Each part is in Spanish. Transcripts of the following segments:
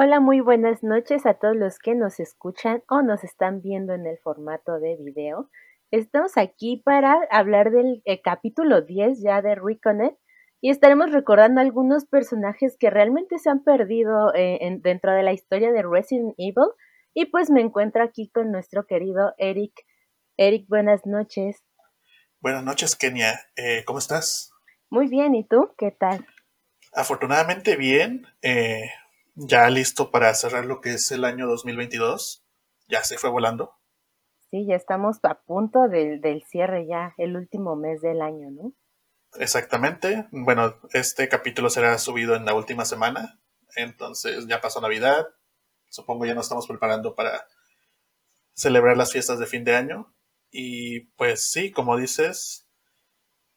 Hola, muy buenas noches a todos los que nos escuchan o nos están viendo en el formato de video. Estamos aquí para hablar del eh, capítulo 10 ya de Reconnect y estaremos recordando algunos personajes que realmente se han perdido eh, dentro de la historia de Resident Evil. Y pues me encuentro aquí con nuestro querido Eric. Eric, buenas noches. Buenas noches, Kenia. Eh, ¿Cómo estás? Muy bien, ¿y tú? ¿Qué tal? Afortunadamente bien. Ya listo para cerrar lo que es el año 2022. Ya se fue volando. Sí, ya estamos a punto del, del cierre ya, el último mes del año, ¿no? Exactamente. Bueno, este capítulo será subido en la última semana. Entonces ya pasó Navidad. Supongo ya nos estamos preparando para celebrar las fiestas de fin de año. Y pues sí, como dices,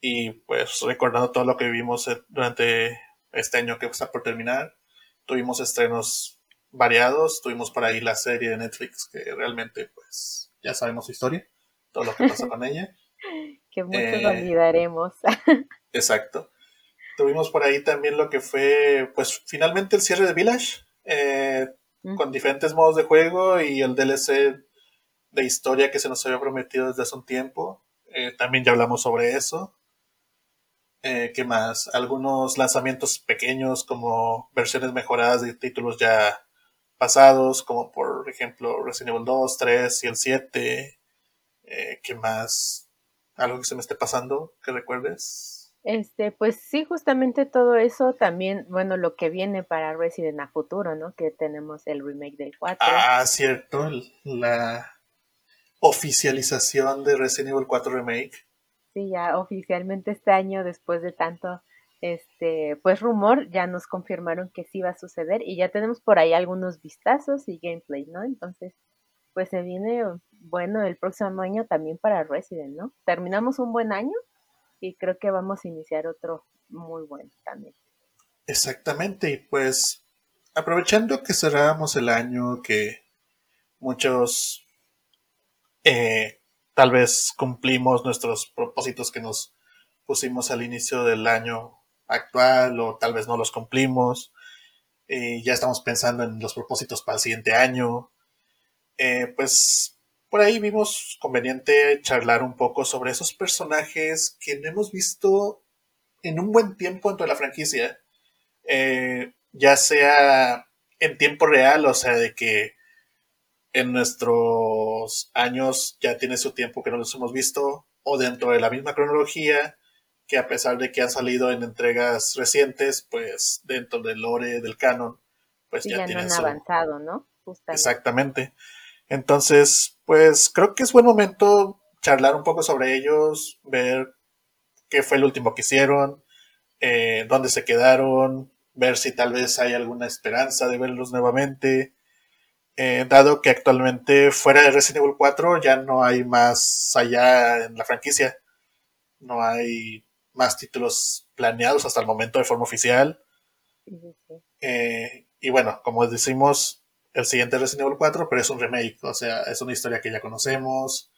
y pues recordando todo lo que vivimos durante este año que está por terminar, tuvimos estrenos variados, tuvimos por ahí la serie de Netflix que realmente pues ya sabemos su historia, todo lo que pasó con ella. que muchos eh, olvidaremos. exacto. Tuvimos por ahí también lo que fue, pues finalmente el cierre de Village, eh, con diferentes modos de juego y el DLC de historia que se nos había prometido desde hace un tiempo. Eh, también ya hablamos sobre eso. ¿Qué más? Algunos lanzamientos pequeños como versiones mejoradas de títulos ya pasados, como por ejemplo Resident Evil 2, 3 y el 7. Eh, ¿Qué más? ¿Algo que se me esté pasando que recuerdes? Este, pues sí, justamente todo eso también, bueno, lo que viene para Resident a futuro, ¿no? Que tenemos el remake del 4. Ah, cierto, la oficialización de Resident Evil 4 Remake. Sí, ya oficialmente este año, después de tanto este, pues rumor, ya nos confirmaron que sí va a suceder y ya tenemos por ahí algunos vistazos y gameplay, ¿no? Entonces, pues se viene bueno el próximo año también para Resident, ¿no? Terminamos un buen año y creo que vamos a iniciar otro muy bueno también. Exactamente, y pues aprovechando que cerramos el año, que muchos eh, tal vez cumplimos nuestros propósitos que nos pusimos al inicio del año actual o tal vez no los cumplimos. Eh, ya estamos pensando en los propósitos para el siguiente año. Eh, pues por ahí vimos conveniente charlar un poco sobre esos personajes que no hemos visto en un buen tiempo dentro de la franquicia. Eh, ya sea en tiempo real, o sea, de que en nuestros años ya tiene su tiempo que no los hemos visto, o dentro de la misma cronología, que a pesar de que han salido en entregas recientes, pues dentro del lore del canon, pues ya, tienen avanzado, ¿no? Exactamente. Entonces, pues creo que es buen momento charlar un poco sobre ellos, ver qué fue el último que hicieron, eh, dónde se quedaron, ver si tal vez hay alguna esperanza de verlos nuevamente. Eh, dado que actualmente fuera de Resident Evil 4 ya no hay más allá en la franquicia. No hay más títulos planeados hasta el momento de forma oficial. Eh, y bueno, como decimos, el siguiente es Resident Evil 4, pero es un remake, o sea, es una historia que ya conocemos.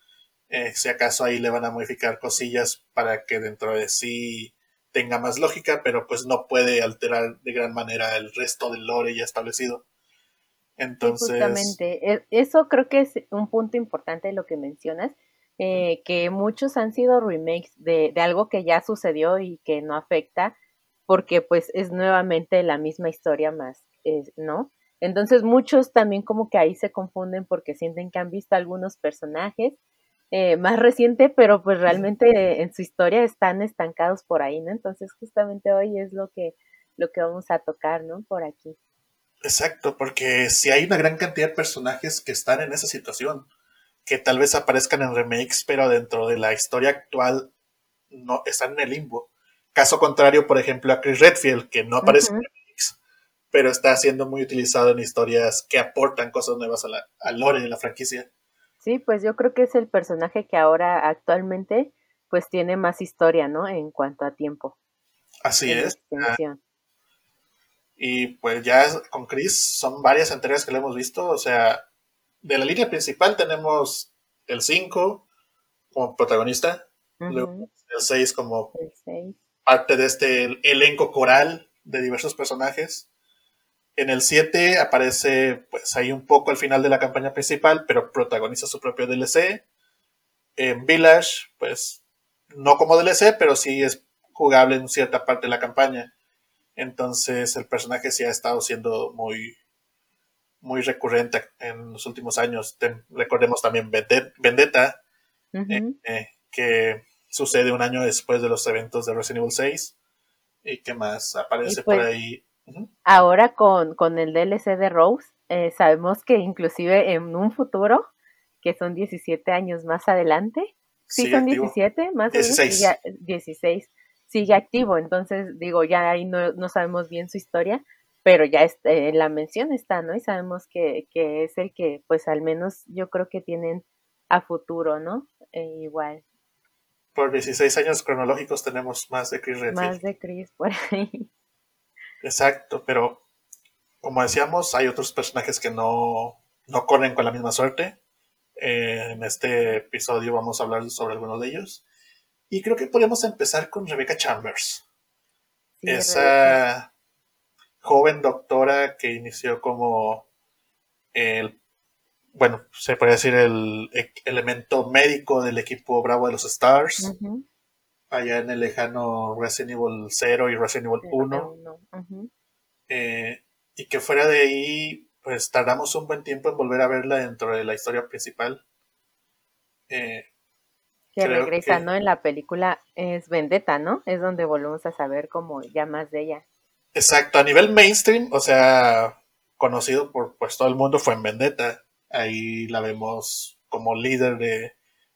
Eh, si acaso ahí le van a modificar cosillas para que dentro de sí tenga más lógica, pero pues no puede alterar de gran manera el resto del lore ya establecido. Entonces. Justamente, e, eso creo que es un punto importante de lo que mencionas, eh, que muchos han sido remakes de, de, algo que ya sucedió y que no afecta, porque pues es nuevamente la misma historia más, ¿no? Entonces muchos también como que ahí se confunden porque sienten que han visto algunos personajes eh, más reciente, pero pues realmente en su historia están estancados por ahí, ¿no? Entonces justamente hoy es lo que, lo que vamos a tocar, ¿no? Por aquí. Exacto, porque si hay una gran cantidad de personajes que están en esa situación, que tal vez aparezcan en remakes, pero dentro de la historia actual no están en el limbo. Caso contrario, por ejemplo, a Chris Redfield, que no aparece en remakes, pero está siendo muy utilizado en historias que aportan cosas nuevas a la, al lore de la franquicia. Sí, pues yo creo que es el personaje que ahora actualmente pues tiene más historia, ¿no? En cuanto a tiempo. Así es. Y pues ya con Chris son varias entregas que le hemos visto, o sea, de la línea principal tenemos el 5 como protagonista, luego el 6 como parte de este elenco coral de diversos personajes. En el 7 aparece pues ahí un poco al final de la campaña principal, pero protagoniza su propio DLC. En Village, pues no como DLC, pero sí es jugable en cierta parte de la campaña. Entonces el personaje sí ha estado siendo muy, muy recurrente en los últimos años. recordemos también Vendetta, eh, eh, que sucede un año después de los eventos de Resident Evil 6. ¿Y qué más aparece por pues, ahí? Ahora con, con, el DLC de Rose, eh, sabemos que inclusive en un futuro, que son 17 años más adelante, sí, son 17, más 16. 16, sigue activo, entonces digo, ya ahí no, no sabemos bien su historia, pero ya eh, la mención está, ¿no? Y sabemos que, que, es el que, pues al menos yo creo que tienen a futuro, ¿no? Eh, igual. Por 16 años cronológicos tenemos más de Chris Redfield. Más de Chris por ahí. Exacto, pero como decíamos, hay otros personajes que no, no corren con la misma suerte. Eh, en este episodio vamos a hablar sobre algunos de ellos. Y creo que podríamos empezar con Rebecca Chambers. Esa joven doctora que inició como el, bueno, se puede decir el e-, elemento médico del equipo Bravo de los Stars. Allá en el lejano Resident Evil 0 y Resident Evil 1. Eh, y que fuera de ahí, pues tardamos un buen tiempo en volver a verla dentro de la historia principal. Eh, que regresa, ¿no? En la película es Vendetta, ¿no? Es donde volvemos a saber como ya más de ella. Exacto, a nivel mainstream, o sea, conocido por pues todo el mundo fue en Vendetta. Ahí la vemos como líder de,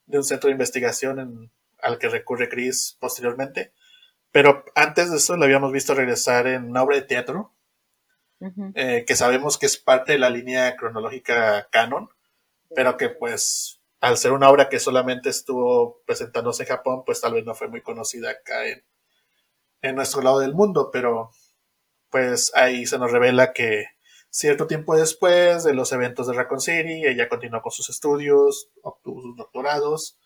un centro de investigación al que recurre Chris posteriormente. Pero antes de eso la habíamos visto regresar en una obra de teatro, eh, que sabemos que es parte de la línea cronológica canon, pero que pues al ser una obra que solamente estuvo presentándose en Japón, pues tal vez no fue muy conocida acá en, en nuestro lado del mundo, pero pues ahí se nos revela que cierto tiempo después de los eventos de Raccoon City, ella continuó con sus estudios, obtuvo sus doctorados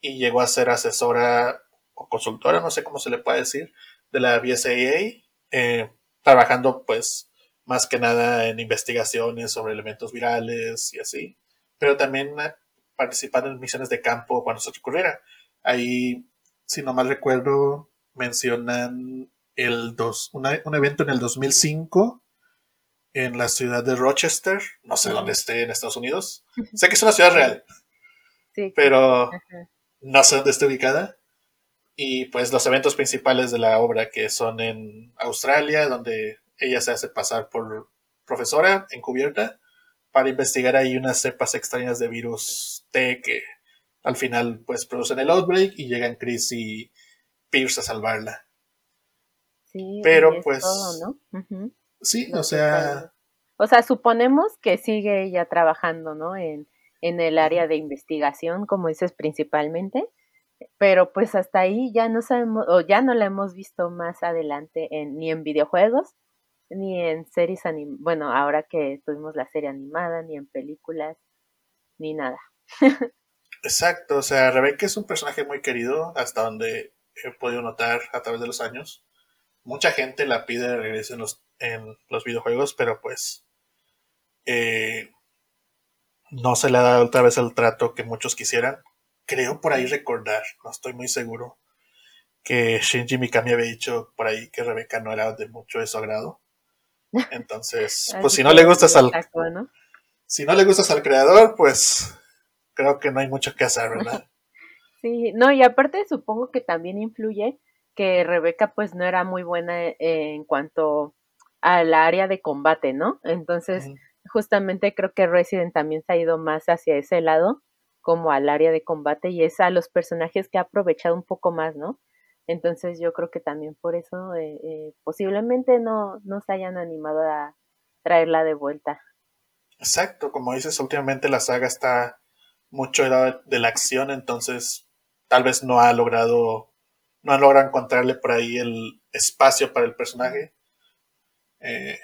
y llegó a ser asesora o consultora, no sé cómo se le puede decir, de la BSAA, eh, trabajando pues más que nada en investigaciones sobre elementos virales y así, pero también participando en misiones de campo cuando se ocurriera. Ahí, si no mal recuerdo, mencionan el dos, un evento en el 2005 en la ciudad de Rochester, no sé dónde esté en Estados Unidos. Sé que es una ciudad real, pero no sé dónde está ubicada. Y pues los eventos principales de la obra que son en Australia, donde ella se hace pasar por profesora encubierta para investigar ahí unas cepas extrañas de virus T que al final pues producen el outbreak y llegan Chris y Pierce a salvarla. Pero pues... Sí, o sea... O sea, suponemos que sigue ella trabajando, ¿no? En, en el área de investigación, como dices principalmente, pero pues hasta ahí ya no sabemos, o ya no la hemos visto más adelante en, ni en videojuegos, ni en series animadas, bueno, ahora que tuvimos la serie animada, ni en películas, ni nada. Exacto, o sea, Rebecca es un personaje muy querido, hasta donde he podido notar a través de los años mucha gente la pide de regreso en los, en los videojuegos, pero pues eh, no se le ha dado otra vez el trato que muchos quisieran. Creo por ahí recordar, no estoy muy seguro, que Shinji Mikami había dicho por ahí que Rebeca no era de mucho de su agrado. Entonces, pues si no le gustas al... Si no le gustas al creador, pues creo que no hay mucho que hacer, ¿verdad? Sí, no, y aparte supongo que también influye que Rebeca pues no era muy buena en cuanto al área de combate, ¿no? Entonces, justamente creo que Resident también se ha ido más hacia ese lado, como al área de combate, y es a los personajes que ha aprovechado un poco más, ¿no? Entonces yo creo que también por eso eh, eh, posiblemente no, no se hayan animado a traerla de vuelta. Exacto, como dices, últimamente la saga está mucho de la acción, entonces tal vez no ha logrado no logra encontrarle por ahí el espacio para el personaje. Eh,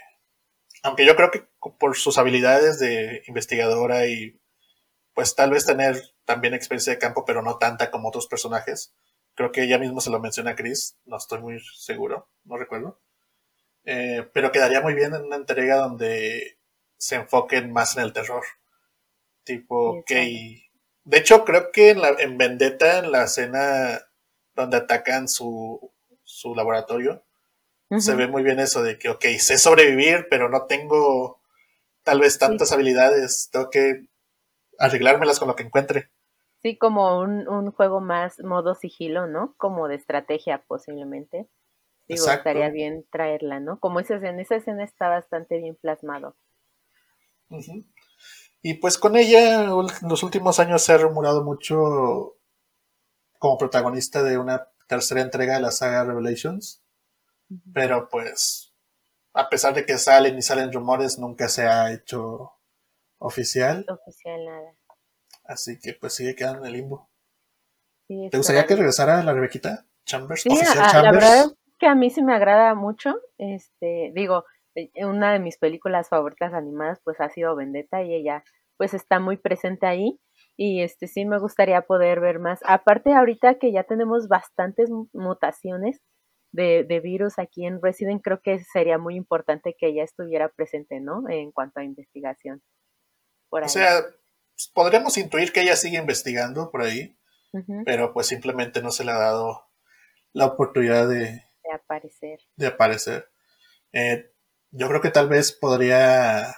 aunque yo creo que por sus habilidades de investigadora y pues tal vez tener también experiencia de campo, pero no tanta como otros personajes. Creo que ella mismo se lo menciona a Chris, no estoy muy seguro, no recuerdo. Eh, pero quedaría muy bien en una entrega donde se enfoquen más en el terror. Tipo, que... De hecho, creo que en, la, en Vendetta, en la escena donde atacan su, su laboratorio, se ve muy bien eso de que, ok, sé sobrevivir, pero no tengo tal vez tantas habilidades, tengo que arreglármelas con lo que encuentre. Sí, como un, un juego más modo sigilo, ¿no? Como de estrategia posiblemente. Digo, estaría bien traerla, ¿no? Como esa escena, esa escena está bastante bien plasmado. Y pues con ella, en los últimos años se ha rumorado mucho como protagonista de una tercera entrega de la saga Revelations. Pero pues, a pesar de que salen y salen rumores, nunca se ha hecho oficial. Oficial nada. Así que pues sigue quedando en el limbo. ¿Te gustaría que regresara la Rebequita Chambers? oficial Chambers? que a mí sí me agrada mucho. Este, digo, eh, una de mis películas favoritas animadas pues ha sido Vendetta y ella pues está muy presente ahí y este sí me gustaría poder ver más. Aparte ahorita que ya tenemos bastantes mutaciones de, de virus aquí en Resident, creo que sería muy importante que ella estuviera presente, ¿no? En cuanto a investigación. O sea, pues, podríamos intuir que ella sigue investigando por ahí, pero pues simplemente no se le ha dado la oportunidad de, de aparecer. De aparecer. Eh, yo creo que tal vez podría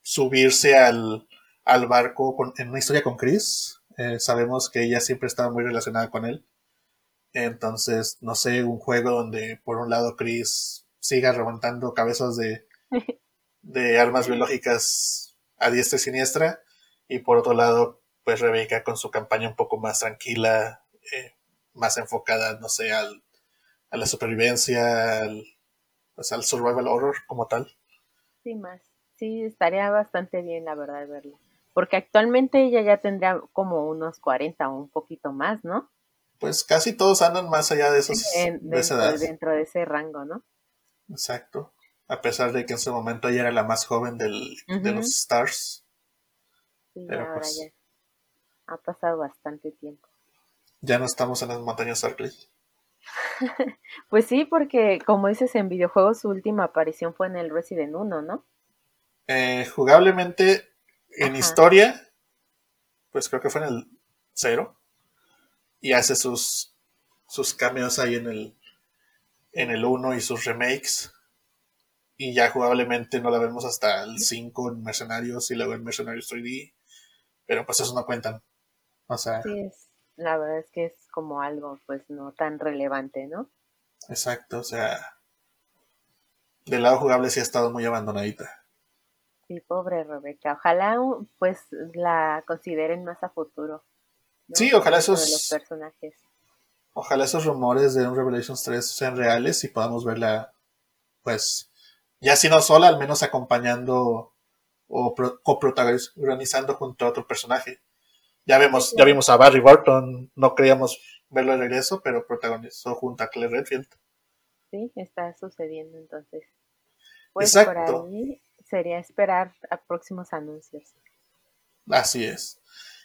subirse al, al barco en una historia con Chris. Eh, sabemos que ella siempre estaba muy relacionada con él. Entonces, no sé, un juego donde por un lado Chris siga levantando cabezas de, de armas biológicas a diestra y siniestra. Y por otro lado, pues Rebeca con su campaña un poco más tranquila, eh, más enfocada, no sé, al a la supervivencia, al, pues, al survival horror como tal. Sí, más. Sí, estaría bastante bien, la verdad, verla. Porque actualmente ella ya tendría como unos 40 o un poquito más, ¿no? Pues casi todos andan más allá de esos dentro, dentro de ese rango, ¿no? Exacto. A pesar de que en su momento ella era la más joven del, de los Stars. Sí, Pero ahora pues ya ha pasado bastante tiempo. Ya no estamos en las montañas Arkley. pues sí, porque como dices en videojuegos, su última aparición fue en el Resident 1, ¿no? Eh, jugablemente, en historia, pues creo que fue en el 0. Y hace sus, sus cameos ahí en el, en el 1 y sus remakes. Y ya jugablemente no la vemos hasta el 5 en Mercenarios y luego en Mercenarios 3D. Pero pues eso no cuentan. O sea. Sí, es, la verdad es que es como algo pues no tan relevante, ¿no? Exacto, o sea, del lado jugable sí ha estado muy abandonadita. Sí, pobre Rebeca. Ojalá pues la consideren más a futuro. Sí, ojalá esos los personajes. Ojalá esos rumores de un Revelations 3 sean reales y podamos verla pues ya si no sola, al menos acompañando o coprotagonizando junto a otro personaje. Ya vemos, ya vimos a Barry Burton, no creíamos verlo de regreso, pero protagonizó junto a Claire Redfield. Sí, está sucediendo entonces. Pues por ahí sería esperar a próximos anuncios. Así es.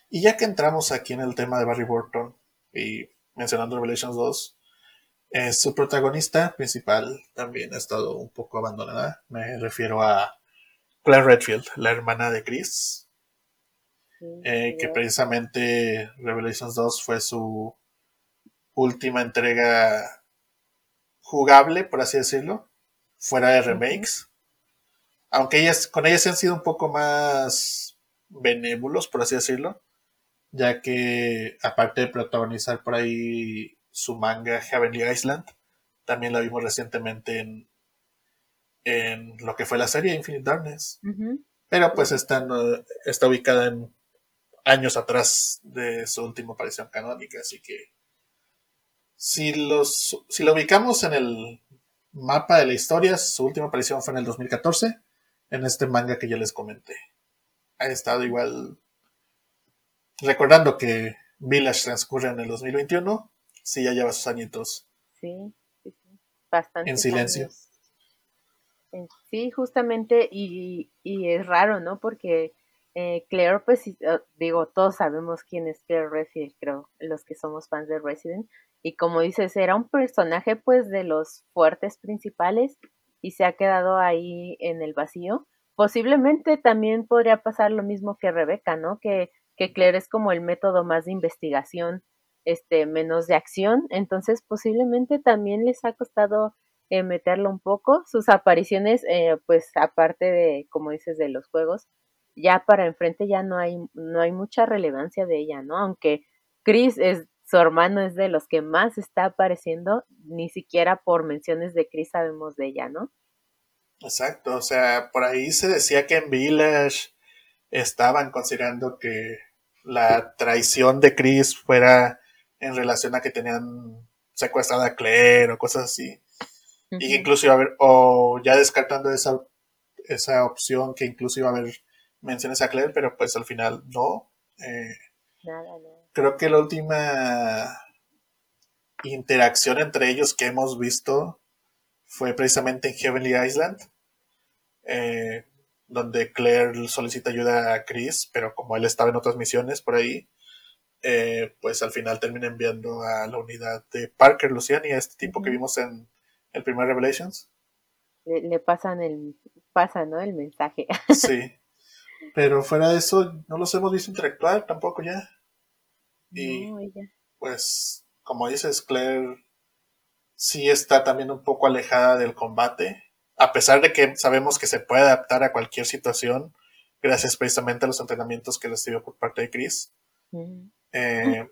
Y ya que entramos aquí en el tema de Barry Burton y mencionando Revelations 2, eh, su protagonista principal también ha estado un poco abandonada. Me refiero a Claire Redfield, la hermana de Chris, eh, que precisamente Revelations 2 fue su última entrega jugable, por así decirlo, fuera de remakes. Aunque ellas, con ellas han sido un poco más benévolos, por así decirlo, ya que aparte de protagonizar por ahí su manga Heavenly Island, también la vimos recientemente en, en lo que fue la serie Infinite Darkness. Pero pues está, está ubicada en años atrás de su última aparición canónica, así que si, los, si lo ubicamos en el mapa de la historia, su última aparición fue en el 2014, en este manga que ya les comenté. Ha estado igual recordando que Village transcurre en el 2021, sí ya lleva sus añitos. Sí, sí, Bastante. En silencio. Sí, justamente, y, y es raro, ¿no? Porque eh, Claire, pues ah, digo, todos sabemos quién es Claire Redfield, creo, los que somos fans de Resident. Y como dices, era un personaje pues de los fuertes principales y se ha quedado ahí en el vacío. Posiblemente también podría pasar lo mismo que Rebeca, ¿no? Que, que Claire es como el método más de investigación, este, menos de acción. Entonces posiblemente también les ha costado eh, meterlo un poco. Sus apariciones, eh, pues aparte de, como dices, de los juegos, ya para enfrente ya no hay, no hay mucha relevancia de ella, ¿no? Aunque Chris es, su hermano es de los que más está apareciendo, ni siquiera por menciones de Chris sabemos de ella, ¿no? Exacto, o sea, por ahí se decía que en Village estaban considerando que la traición de Chris fuera en relación a que tenían secuestrada a Claire o cosas así. Y incluso iba a haber, o ya descartando esa, esa opción, que incluso iba a haber menciones a Claire, pero pues al final no. Eh, Nada, Creo que la última interacción entre ellos que hemos visto fue precisamente en Heavenly Island, eh, donde Claire solicita ayuda a Chris, pero como él estaba en otras misiones por ahí, eh, pues al final termina enviando a la unidad de Parker, Luciani, a este tipo que vimos en el primer Revelations. Le, pasan el, pasa, ¿no? El mensaje. Sí. Pero fuera de eso, no los hemos visto interactuar tampoco ya. Y pues, como dices, Claire sí está también un poco alejada del combate, a pesar de que sabemos que se puede adaptar a cualquier situación, gracias precisamente a los entrenamientos que recibió por parte de Chris. Eh,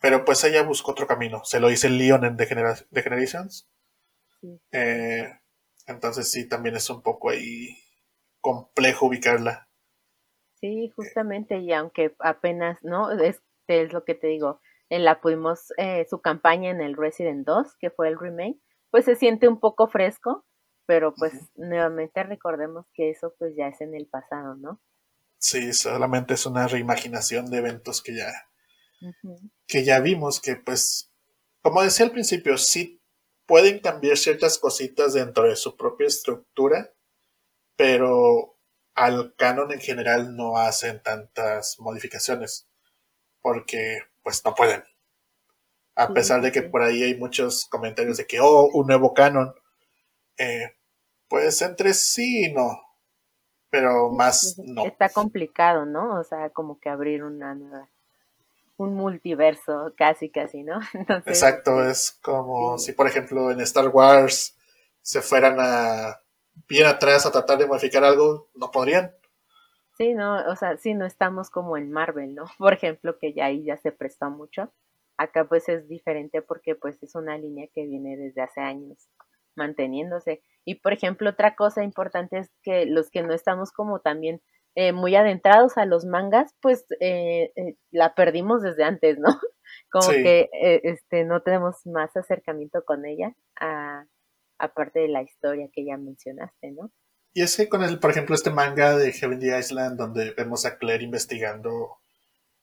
pero pues ella buscó otro camino. Se lo dice Leon en The, Generations. Eh, entonces sí, también es un poco ahí complejo ubicarla. Sí, justamente, y aunque apenas, ¿no? Es, es lo que te digo, la pudimos, eh, su campaña en el Resident 2, que fue el remake, pues se siente un poco fresco, pero pues nuevamente recordemos que eso pues ya es en el pasado, ¿no? Sí, solamente es una reimaginación de eventos que ya, que ya vimos, que pues, como decía al principio, sí pueden cambiar ciertas cositas dentro de su propia estructura, pero al canon en general no hacen tantas modificaciones, porque pues no pueden. A pesar de que por ahí hay muchos comentarios de que, oh, un nuevo canon, eh, pues entre sí y no, pero más no. Está complicado, ¿no? O sea, como que abrir una nueva, un multiverso, casi, casi, ¿no? Exacto, es como si, por ejemplo, en Star Wars se fueran a bien atrás a tratar de modificar algo, no podrían. Sí, no, o sea, sí, no estamos como en Marvel, ¿no? Por ejemplo, que ya ahí ya se prestó mucho. Acá pues es diferente porque pues es una línea que viene desde hace años manteniéndose. Y por ejemplo, otra cosa importante es que los que no estamos como también eh, muy adentrados a los mangas, pues eh, eh, la perdimos desde antes, ¿no? Como que este no tenemos más acercamiento con ella, a, aparte de la historia que ya mencionaste, ¿no? Y es que con el, por ejemplo, este manga de Heavenly Island, donde vemos a Claire investigando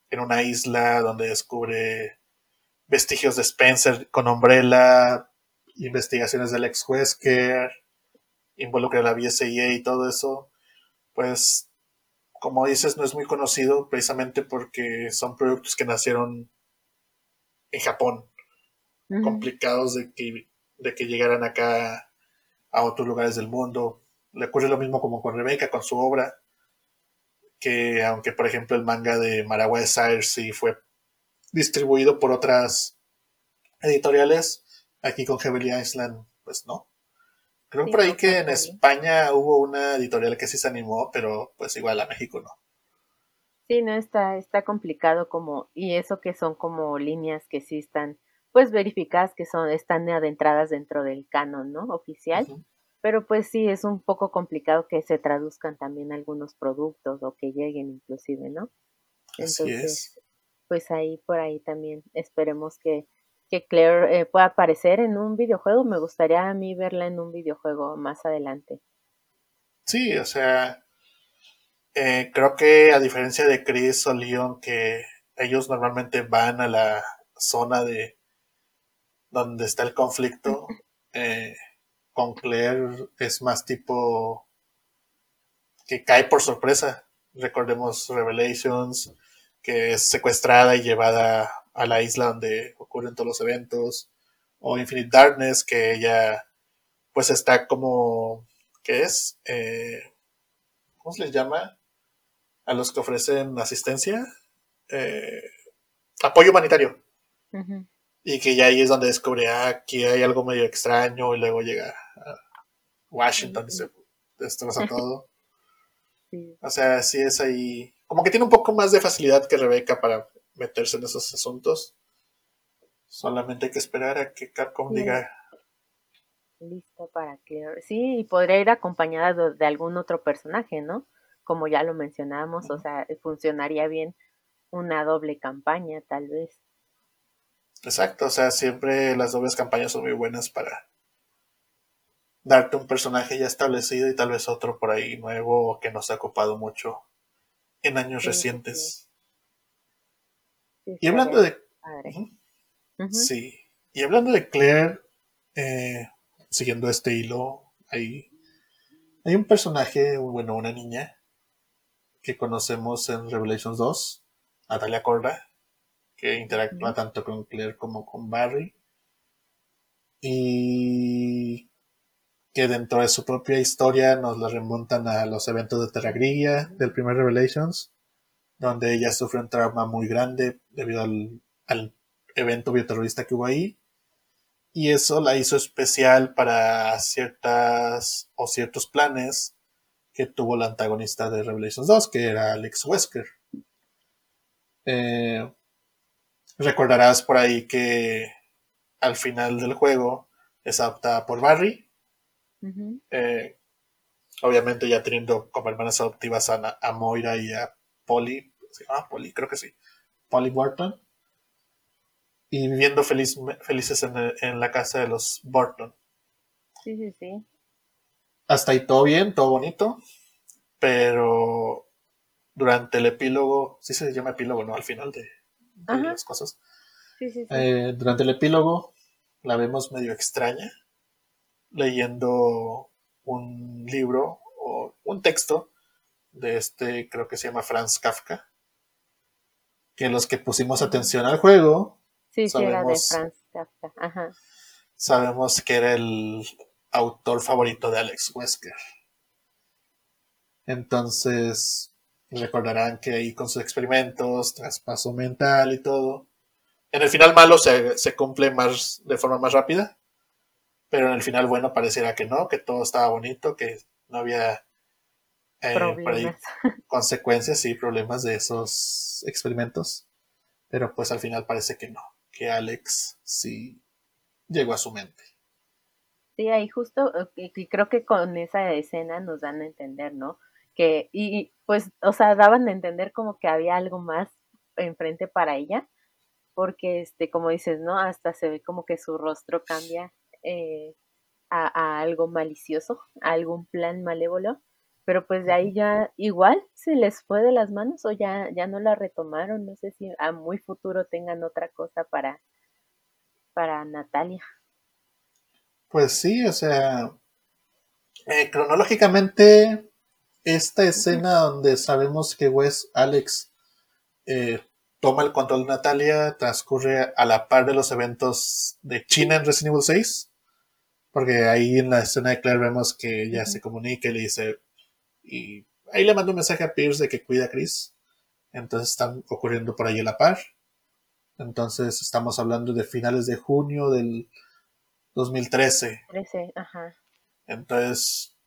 en una isla donde descubre vestigios de Spencer con Umbrella, investigaciones del ex Wesker, involucra a la BSIA y todo eso, pues como dices, no es muy conocido precisamente porque son productos que nacieron en Japón, complicados de que, de que llegaran acá a otros lugares del mundo. Le ocurre lo mismo como con Rebeca, con su obra, que aunque por ejemplo el manga de Maragua Sire sí fue distribuido por otras editoriales, aquí con Heavenly Island pues no. Creo por ahí que en España hubo una editorial que sí se animó, pero pues igual a México no. Sí, no, está, está complicado como, y eso que son como líneas que sí están, pues verificadas que son, están adentradas dentro del canon, ¿no? Oficial. Pero pues sí, es un poco complicado que se traduzcan también algunos productos o que lleguen inclusive, ¿no? Entonces, pues ahí por ahí también esperemos que, que Claire eh, pueda aparecer en un videojuego. Me gustaría a mí verla en un videojuego más adelante. Sí, o sea, eh, creo que a diferencia de Chris o Leon, que ellos normalmente van a la zona de donde está el conflicto, eh, con Claire es más tipo que cae por sorpresa. recordemos Revelations, que es secuestrada y llevada a la isla donde ocurren todos los eventos, o Infinite Darkness, que ella pues está como, ¿qué es? Eh, ¿Cómo se les llama? A los que ofrecen asistencia, eh, apoyo humanitario. Y que ya ahí es donde descubre, ah, que hay algo medio extraño y luego llega a Washington y se destroza todo. O sea, sí es ahí. Como que tiene un poco más de facilidad que Rebeca para meterse en esos asuntos. Solamente hay que esperar a que Capcom diga. Listo para que. Sí, y podría ir acompañada de, algún otro personaje, ¿no? Como ya lo mencionamos, o sea, funcionaría bien una doble campaña, tal vez. Exacto, o sea, siempre las dobles campañas son muy buenas para darte un personaje ya establecido y tal vez otro por ahí nuevo que nos ha ocupado mucho en años recientes. Y hablando de... Sí. Y hablando de Claire, eh, siguiendo este hilo, hay, hay un personaje, bueno, una niña que conocemos en Revelations 2, Natalia Corda, que interactúa tanto con Claire como con Barry. Y que dentro de su propia historia nos la remontan a los eventos de Terra Grigia del primer Revelations, donde ella sufre un trauma muy grande debido al, al evento bioterrorista que hubo ahí. Y eso la hizo especial para ciertas o ciertos planes que tuvo la antagonista de Revelations 2, que era Alex Wesker. Eh, Recordarás por ahí que al final del juego es adoptada por Barry. Eh, obviamente ya teniendo como hermanas adoptivas a, Moira y a Polly. ¿Se llama Polly? Creo que sí. Polly Burton. Y viviendo felices en, la casa de los Burton. Sí, sí, sí. Hasta ahí todo bien, todo bonito. Pero durante el epílogo, sí se llama epílogo, ¿no? Al final de, las cosas. Eh, durante el epílogo la vemos medio extraña, leyendo un libro o un texto de este, creo que se llama Franz Kafka, que los que pusimos atención al juego, sabemos, sabemos que era el autor favorito de Alex Wesker. Entonces, Recordarán que ahí con sus experimentos, traspaso mental y todo. En el final malo se, cumple más de forma más rápida. Pero en el final bueno pareciera que no, que todo estaba bonito, que no había eh, consecuencias y problemas de esos experimentos. Pero pues al final parece que no, que Alex sí llegó a su mente. Sí, ahí justo, y eh, creo que con esa escena nos dan a entender, ¿no? que, y pues, o sea, daban a entender como que había algo más enfrente para ella, porque, este, como dices, ¿no? Hasta se ve como que su rostro cambia eh, a, algo malicioso, a algún plan malévolo, pero pues de ahí ya igual se les fue de las manos o ya, ya no la retomaron, no sé si a muy futuro tengan otra cosa para, para Natalia. Pues sí, o sea, eh, cronológicamente esta escena donde sabemos que Wes Alex eh, toma el control de Natalia transcurre a la par de los eventos de China en Resident Evil 6. Porque ahí en la escena de Claire vemos que ella se comunica y le dice. Y ahí le manda un mensaje a Pierce de que cuida a Chris. Entonces están ocurriendo por ahí a la par. Entonces estamos hablando de finales de junio del 2013. 13, ajá. Entonces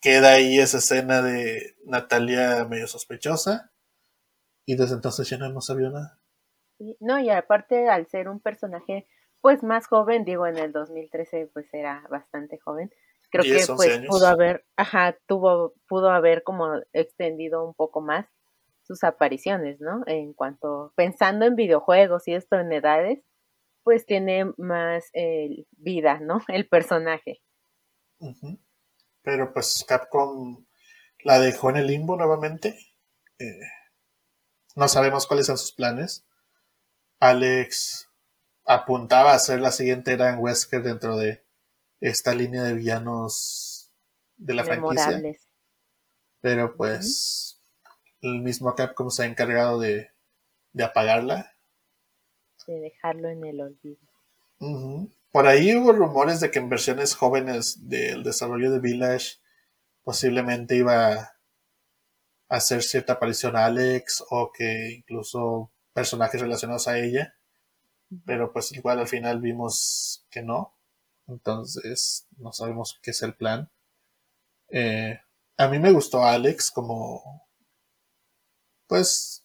queda ahí esa escena de Natalia medio sospechosa y desde entonces ya no hemos sabido nada. No, y aparte al ser un personaje pues más joven, digo en el 2013 pues era bastante joven, creo que pues pudo haber, ajá, tuvo, pudo haber como extendido un poco más sus apariciones, ¿no? En cuanto, pensando en videojuegos y esto en edades, pues tiene más eh, vida, ¿no? El personaje pero pues Capcom la dejó en el limbo nuevamente. Eh, no sabemos cuáles son sus planes. Alex apuntaba a ser la siguiente era en Wesker dentro de esta línea de villanos de la franquicia. Pero pues el mismo Capcom se ha encargado de, de apagarla. De dejarlo en el olvido. Por ahí hubo rumores de que en versiones jóvenes del desarrollo de Village posiblemente iba a hacer cierta aparición a Alex o que incluso personajes relacionados a ella. Pero pues igual al final vimos que no. Entonces no sabemos qué es el plan. Eh, a mí me gustó Alex como... Pues...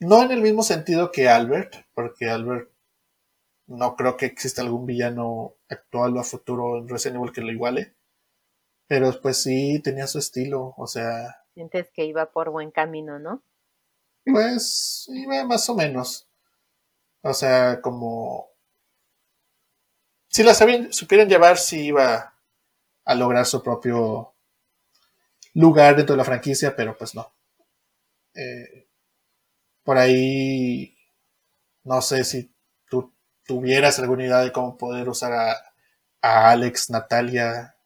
No en el mismo sentido que Albert, porque Albert no creo que exista algún villano actual o a futuro en Resident Evil que lo iguale. Pero pues sí tenía su estilo, o sea... Sientes que iba por buen camino, ¿no? Pues iba más o menos. O sea, como... Si la sabían, supieran llevar, sí iba a lograr su propio lugar dentro de la franquicia, pero pues no. Eh, por ahí, no sé si tú tuvieras alguna idea de cómo poder usar a, a Alex, Natalia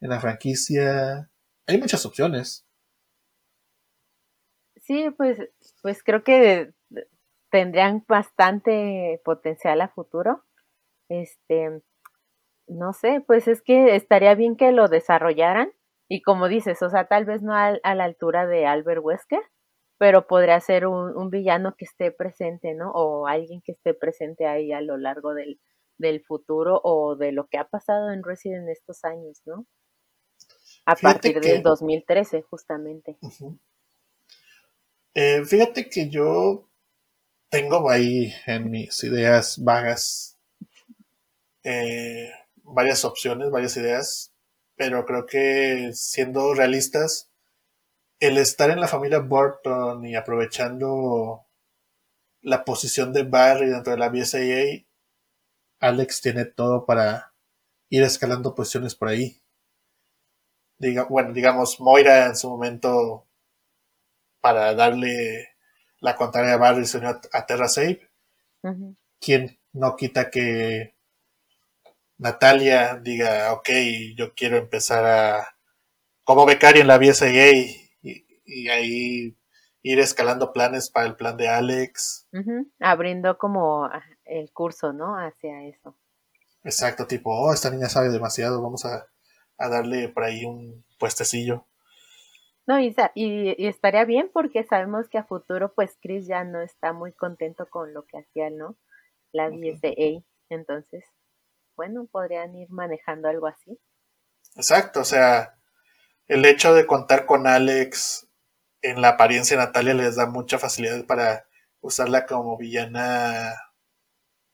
en la franquicia. Hay muchas opciones. Sí, pues, pues creo que tendrían bastante potencial a futuro. Este, no sé, pues es que estaría bien que lo desarrollaran y como dices, o sea, tal vez no a, la altura de Albert Wesker, pero podría ser un, villano que esté presente, ¿no? O alguien que esté presente ahí a lo largo del, del futuro o de lo que ha pasado en Resident estos años, ¿no? A partir del 2013, justamente. Eh, fíjate que yo tengo ahí en mis ideas vagas eh, varias opciones, varias ideas, pero creo que siendo realistas, el estar en la familia Burton y aprovechando la posición de Barry dentro de la BSAA, Alex tiene todo para ir escalando posiciones por ahí bueno, digamos, Moira en su momento para darle la contraria a Barry se unió a Terra Save. Quien no quita que Natalia diga, ok, yo quiero empezar a como becaria en la BSAA y, y ahí ir escalando planes para el plan de Alex. Abriendo como el curso, ¿no? Hacia eso. Exacto, tipo, oh, esta niña sabe demasiado, vamos a a darle por ahí un puestecillo. No, y, y, estaría bien porque sabemos que a futuro pues Chris ya no está muy contento con lo que hacía, ¿no? La BSA. Entonces, bueno, podrían ir manejando algo así. Exacto, o sea, el hecho de contar con Alex en la apariencia de Natalia les da mucha facilidad para usarla como villana,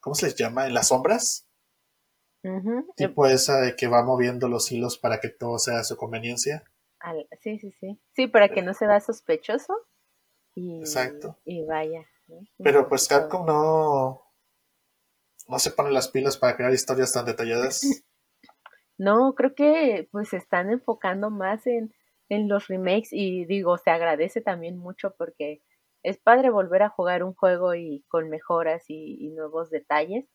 ¿cómo se les llama? ¿En las sombras? Tipo esa de que va moviendo los hilos para que todo sea a su conveniencia. sí, sí, sí. Sí, para que no se vea sospechoso. Y, Exacto. Y vaya. Pero pues Capcom no, no se pone las pilas para crear historias tan detalladas. No, creo que pues se están enfocando más en, en los remakes y digo, se agradece también mucho porque es padre volver a jugar un juego y con mejoras y nuevos detalles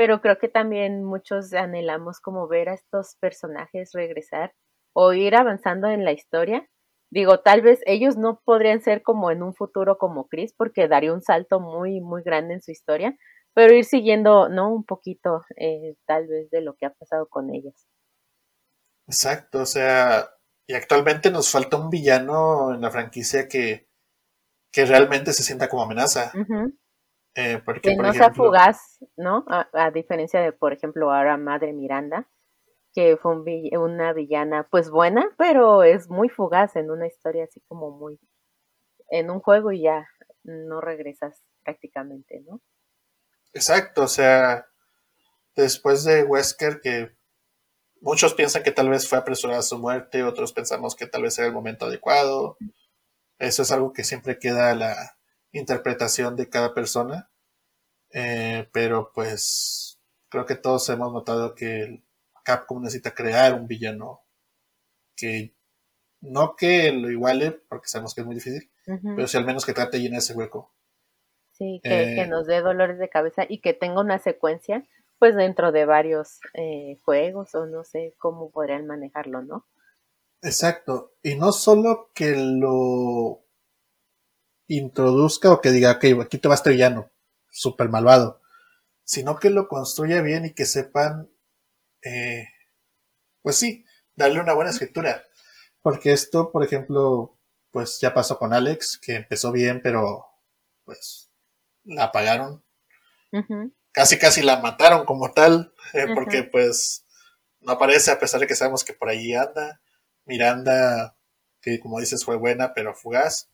pero creo que también muchos anhelamos como ver a estos personajes regresar o ir avanzando en la historia. Digo, tal vez ellos no podrían ser como en un futuro como Chris, porque daría un salto muy, muy grande en su historia, pero ir siguiendo, ¿no? Un poquito, eh, tal vez, de lo que ha pasado con ellos. Exacto, o sea, y actualmente nos falta un villano en la franquicia que, que realmente se sienta como amenaza. Eh, que no sea fugaz, ¿no? A, diferencia de, por ejemplo, ahora Madre Miranda, que fue una villana, pues buena, pero es muy fugaz en una historia así como muy... en un juego y ya no regresas prácticamente, ¿no? Exacto, o sea, después de Wesker, que muchos piensan que tal vez fue apresurada su muerte, otros pensamos que tal vez era el momento adecuado. Eso es algo que siempre queda a la interpretación de cada persona. Eh, pero pues creo que todos hemos notado que Capcom necesita crear un villano que no que lo iguale, porque sabemos que es muy difícil, pero si al menos que trate de llenar ese hueco. Sí, que, que, eh, nos dé dolores de cabeza y que tenga una secuencia, pues dentro de varios eh, juegos o no sé cómo podrían manejarlo, ¿no? Exacto. Y no solo que lo introduzca o que diga, ok, aquí te va este villano, súper malvado, sino que lo construya bien y que sepan, eh, pues sí, darle una buena escritura. Porque esto, por ejemplo, pues ya pasó con Alex, que empezó bien, pero pues la apagaron. Casi, casi la mataron como tal, eh, porque pues no aparece a pesar de que sabemos que por ahí anda. Miranda, que como dices fue buena, pero fugaz.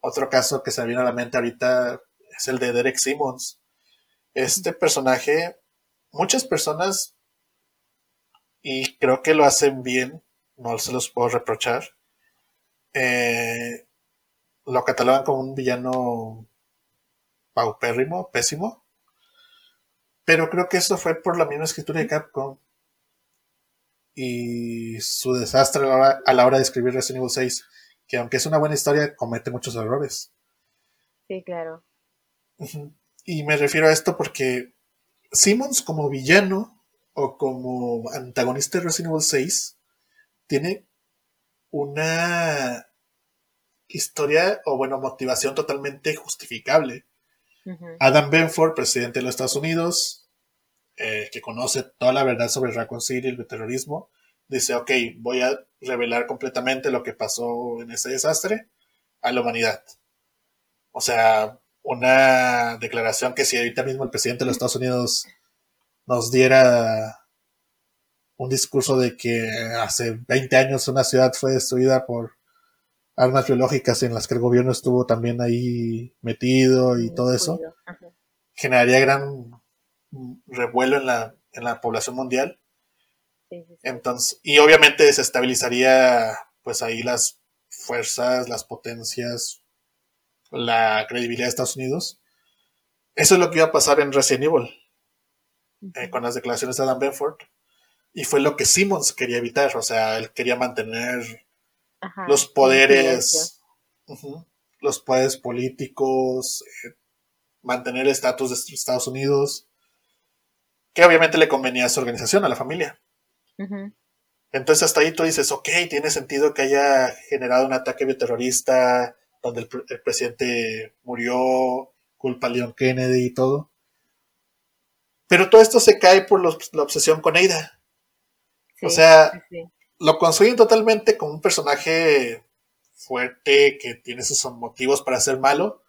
Otro caso que se me viene a la mente ahorita es el de Derek Simmons. Este personaje, muchas personas, y creo que lo hacen bien, no se los puedo reprochar, eh, lo catalogan como un villano paupérrimo, pésimo. Pero creo que eso fue por la misma escritura de Capcom y su desastre a la hora, de escribir Resident Evil 6, que aunque es una buena historia, comete muchos errores. Sí, claro. Y me refiero a esto porque Simmons como villano o como antagonista de Resident Evil 6 tiene una historia o bueno, motivación totalmente justificable. Adam Benford, presidente de los Estados Unidos, eh, que conoce toda la verdad sobre Raccoon City y el terrorismo, dice, ok, voy a revelar completamente lo que pasó en ese desastre a la humanidad. O sea, una declaración que si ahorita mismo el presidente de los Estados Unidos nos diera un discurso de que hace 20 años una ciudad fue destruida por armas biológicas en las que el gobierno estuvo también ahí metido y todo eso, generaría gran revuelo en la, en la población mundial. Entonces, y obviamente desestabilizaría pues ahí las fuerzas, las potencias, la credibilidad de Estados Unidos. Eso es lo que iba a pasar en Resident Evil, eh, con las declaraciones de Adam Benford. Y fue lo que Simmons quería evitar, o sea, él quería mantener los poderes, los poderes políticos, eh, mantener el estatus de Estados Unidos, que obviamente le convenía a su organización, a la familia. Entonces hasta ahí tú dices, ok, tiene sentido que haya generado un ataque bioterrorista donde el, presidente murió, culpa a Leon Kennedy y todo. Pero todo esto se cae por la obsesión con Ada. o sea, lo construyen totalmente como un personaje fuerte que tiene sus motivos para ser malo,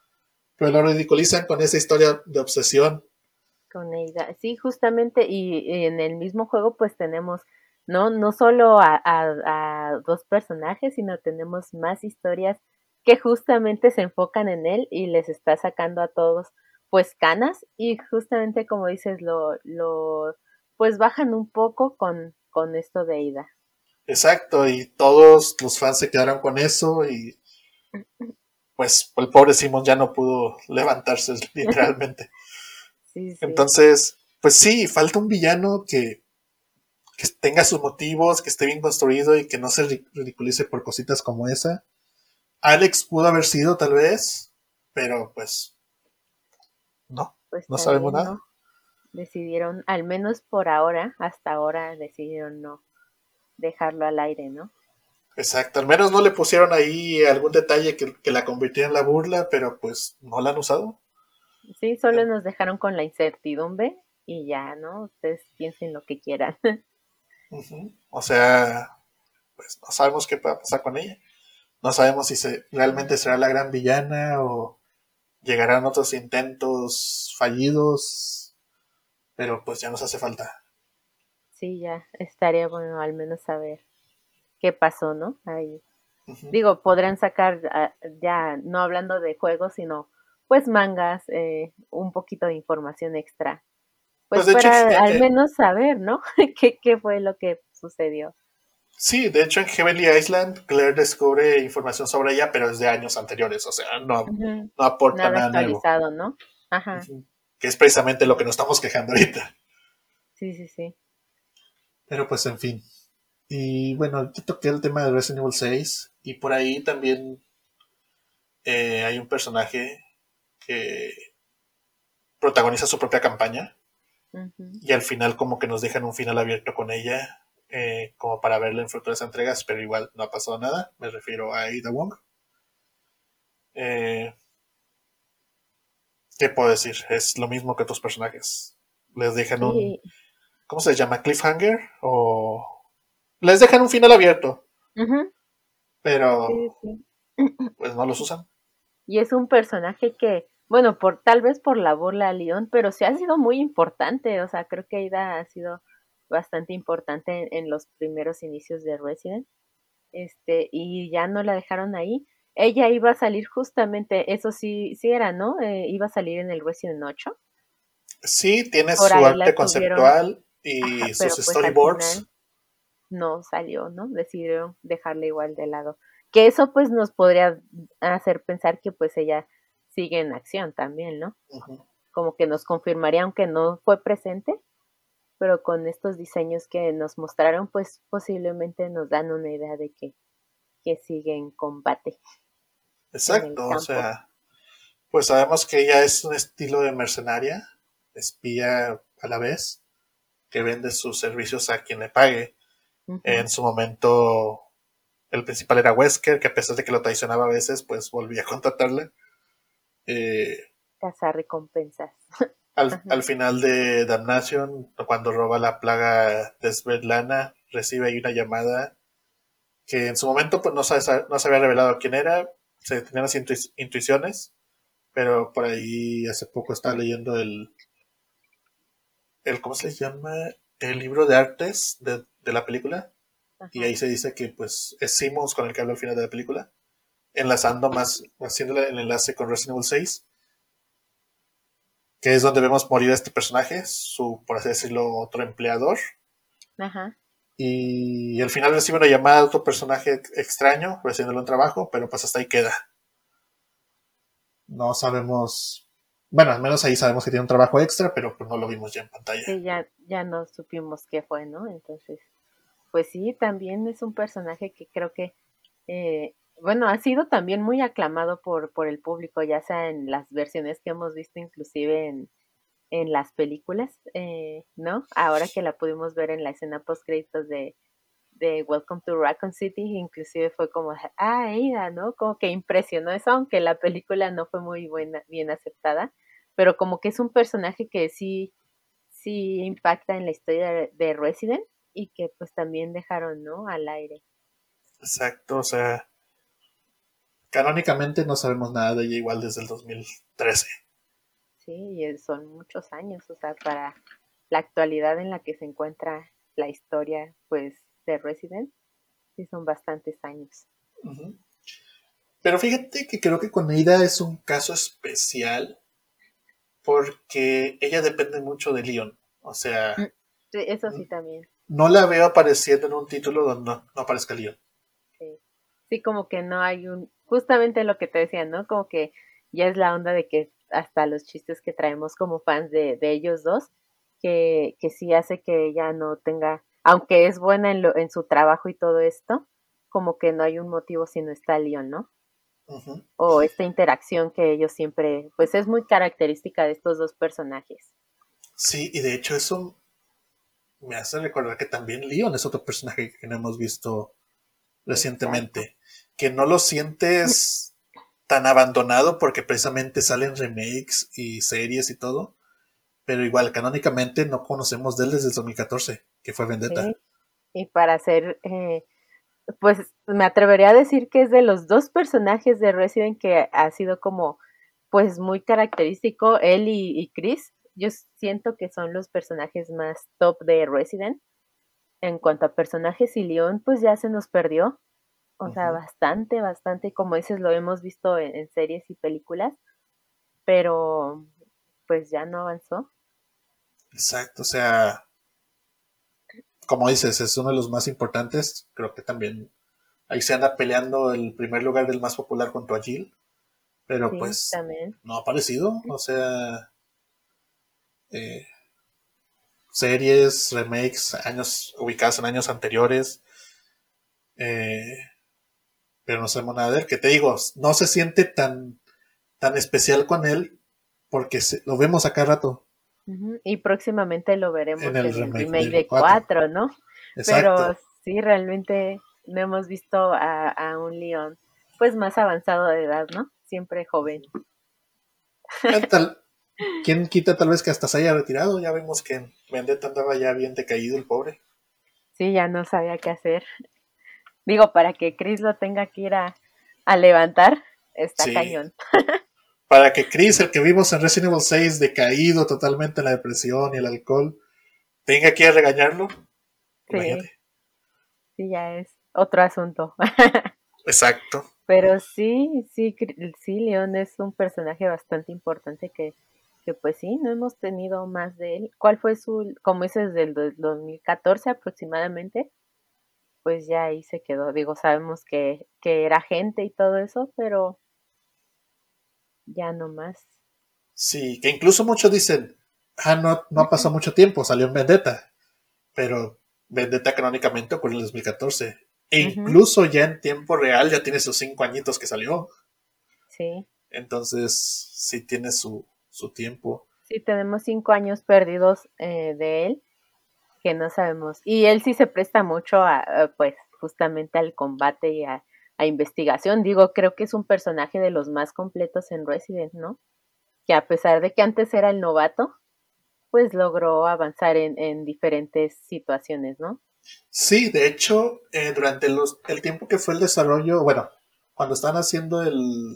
pero lo ridiculizan con esa historia de obsesión con ella. Sí, justamente, y, en el mismo juego pues tenemos, ¿no? No solo a, a, dos personajes, sino tenemos más historias que justamente se enfocan en él y les está sacando a todos pues canas y justamente como dices lo, lo pues bajan un poco con, con esto de Ida. Exacto, y todos los fans se quedaron con eso y pues el pobre Simon ya no pudo levantarse literalmente. Entonces, pues sí, falta un villano que, que tenga sus motivos, que esté bien construido y que no se ridiculice por cositas como esa. Alex pudo haber sido tal vez, pero pues no, pues no sabemos nada. Decidieron, al menos por ahora, hasta ahora decidieron no dejarlo al aire, ¿no? Exacto, al menos no le pusieron ahí algún detalle que, que la convirtiera en la burla, pero pues no la han usado. Sí, solo nos dejaron con la incertidumbre y ya, ¿no? Ustedes piensen lo que quieran. O sea, pues no sabemos qué pueda pasar con ella. No sabemos si se, realmente será la gran villana o llegarán otros intentos fallidos, pero pues ya nos hace falta. Sí, ya estaría bueno al menos saber qué pasó, ¿no? Ahí. Digo, podrán sacar ah, ya, no hablando de juegos, sino pues mangas, eh, un poquito de información extra. Pues, pues para al menos saber, ¿no? ¿Qué, ¿Qué fue lo que sucedió? Sí, de hecho en Heavenly Island Claire descubre información sobre ella, pero es de años anteriores, o sea, no, no aporta nada, actualizado, ¿no? Ajá. Que es precisamente lo que nos estamos quejando ahorita. Sí, sí, sí. Pero pues en fin. Y bueno, yo toqué el tema de Resident Evil 6 y por ahí también eh, hay un personaje que protagoniza su propia campaña y al final como que nos dejan un final abierto con ella eh, como para verla en futuras entregas, pero igual no ha pasado nada. Me refiero a Ada Wong. Eh, ¿Qué puedo decir? Es lo mismo que otros personajes. Les dejan un. ¿Cómo se llama? ¿Cliffhanger? O. Les dejan un final abierto. Pero. Pues no los usan. Y es un personaje que. Bueno, por tal vez por la burla a León, pero sí ha sido muy importante. O sea, creo que Aida ha sido bastante importante en, los primeros inicios de Resident. Este, y ya no la dejaron ahí. Ella iba a salir justamente, eso sí, sí era, ¿no? Eh, iba a salir en el Resident 8. Sí, tiene su arte conceptual y sus pues, storyboards. no salió, ¿no? Decidieron dejarla igual de lado. Que eso pues nos podría hacer pensar que pues ella sigue en acción también, ¿no? Como que nos confirmaría, aunque no fue presente, pero con estos diseños que nos mostraron, pues posiblemente nos dan una idea de que, que sigue en combate. Exacto, o sea, pues sabemos que ella es un estilo de mercenaria, espía a la vez, que vende sus servicios a quien le pague. En su momento, el principal era Wesker, que a pesar de que lo traicionaba a veces, pues volvía a contratarle. Eh, Cazar recompensas. Al, final de Damnation, cuando roba la plaga de Svetlana, recibe ahí una llamada que en su momento pues, no, se, no se había revelado quién era, se tenían las intuiciones, pero por ahí hace poco estaba leyendo el, el ¿cómo se llama? El libro de artes de, la película. Y ahí se dice que pues es Simmons con el que habla al final de la película, enlazando más, haciendo el enlace con Resident Evil 6 que es donde vemos morir a este personaje, su, por así decirlo, otro empleador. Ajá. Y al final recibe una llamada de otro personaje extraño, haciéndole un trabajo, pero pues hasta ahí queda. No sabemos. Bueno, al menos ahí sabemos que tiene un trabajo extra, pero pues no lo vimos ya en pantalla. Sí, ya, ya no supimos qué fue, ¿no? Entonces, pues sí, también es un personaje que creo que eh, bueno, ha sido también muy aclamado por, por el público, ya sea en las versiones que hemos visto inclusive en, en las películas, eh, ¿no? Ahora que la pudimos ver en la escena post créditos de, de Welcome to Raccoon City, inclusive fue como, ah, Ida, ¿no? Como que impresionó eso, aunque la película no fue muy buena, bien aceptada, pero como que es un personaje que sí, sí impacta en la historia de Resident y que pues también dejaron, ¿no? Al aire. Exacto, o sea, Canónicamente no sabemos nada de ella igual desde el 2013. Sí, son muchos años, o sea, para la actualidad en la que se encuentra la historia, pues, de Resident, sí son bastantes años. Pero fíjate que creo que con Ida es un caso especial porque ella depende mucho de Leon. O sea. Mm, sí, eso sí también. No la veo apareciendo en un título donde no, no aparezca Leon. Sí. sí, como que no hay un, justamente lo que te decía, ¿no? Como que ya es la onda de que hasta los chistes que traemos como fans de, de ellos dos, que, que sí hace que ella no tenga, aunque es buena en, lo, en su trabajo y todo esto, como que no hay un motivo si no está Leon, ¿no? O esta interacción que ellos siempre, pues es muy característica de estos dos personajes. Sí, y de hecho eso me hace recordar que también Leon es otro personaje que no hemos visto recientemente que no lo sientes tan abandonado porque precisamente salen remakes y series y todo. Pero igual, canónicamente no conocemos de él desde el 2014, que fue Vendetta. Y para hacer, eh, pues me atrevería a decir que es de los dos personajes de Resident que ha sido como, pues muy característico, él y, y Chris. Yo siento que son los personajes más top de Resident. En cuanto a personajes y Leon, pues ya se nos perdió. O sea, bastante, bastante, como dices, lo hemos visto en, series y películas, pero pues ya no avanzó. Exacto, o sea, como dices, es uno de los más importantes, creo que también ahí se anda peleando el primer lugar del más popular junto a Jill, pero pues no ha aparecido, o sea, eh, series, remakes, años ubicadas en años anteriores, eh, pero no sabemos nada de él. Que te digo, no se siente tan, tan especial con él porque lo vemos acá rato. Y próximamente lo veremos en el, remake, de 4, ¿no? Pero sí, realmente no hemos visto a, un León pues más avanzado de edad, ¿no? Siempre joven. ¿Quién quita tal vez que hasta se haya retirado? Ya vemos que Vendetta andaba ya bien decaído el pobre. Sí, ya no sabía qué hacer. Digo, para que Chris lo tenga que ir a, levantar, está cañón. para que Chris, el que vimos en Resident Evil 6, decaído totalmente en la depresión y el alcohol, tenga que ir a regañarlo. Sí. Sí, ya es otro asunto. Exacto. Pero sí, sí, sí, León es un personaje bastante importante que, que pues sí, no hemos tenido más de él. ¿Cuál fue su, como dices, del 2014 aproximadamente? Pues ya ahí se quedó. Digo, sabemos que, que era gente y todo eso, pero ya no más. Sí, que incluso muchos dicen, ah, no, no ha pasado mucho tiempo, salió en Vendetta. Pero Vendetta canónicamente ocurrió en el 2014. E incluso ya en tiempo real ya tiene sus cinco añitos que salió. Sí. Entonces, sí tiene su, su tiempo. Sí, tenemos cinco años perdidos eh, de él que no sabemos. Y él sí se presta mucho a, pues, justamente al combate y a, investigación. Digo, creo que es un personaje de los más completos en Resident, ¿no? Que a pesar de que antes era el novato, pues logró avanzar en, en diferentes situaciones, ¿no? Sí, de hecho, eh, durante los, el tiempo que fue el desarrollo, bueno, cuando estaban haciendo el,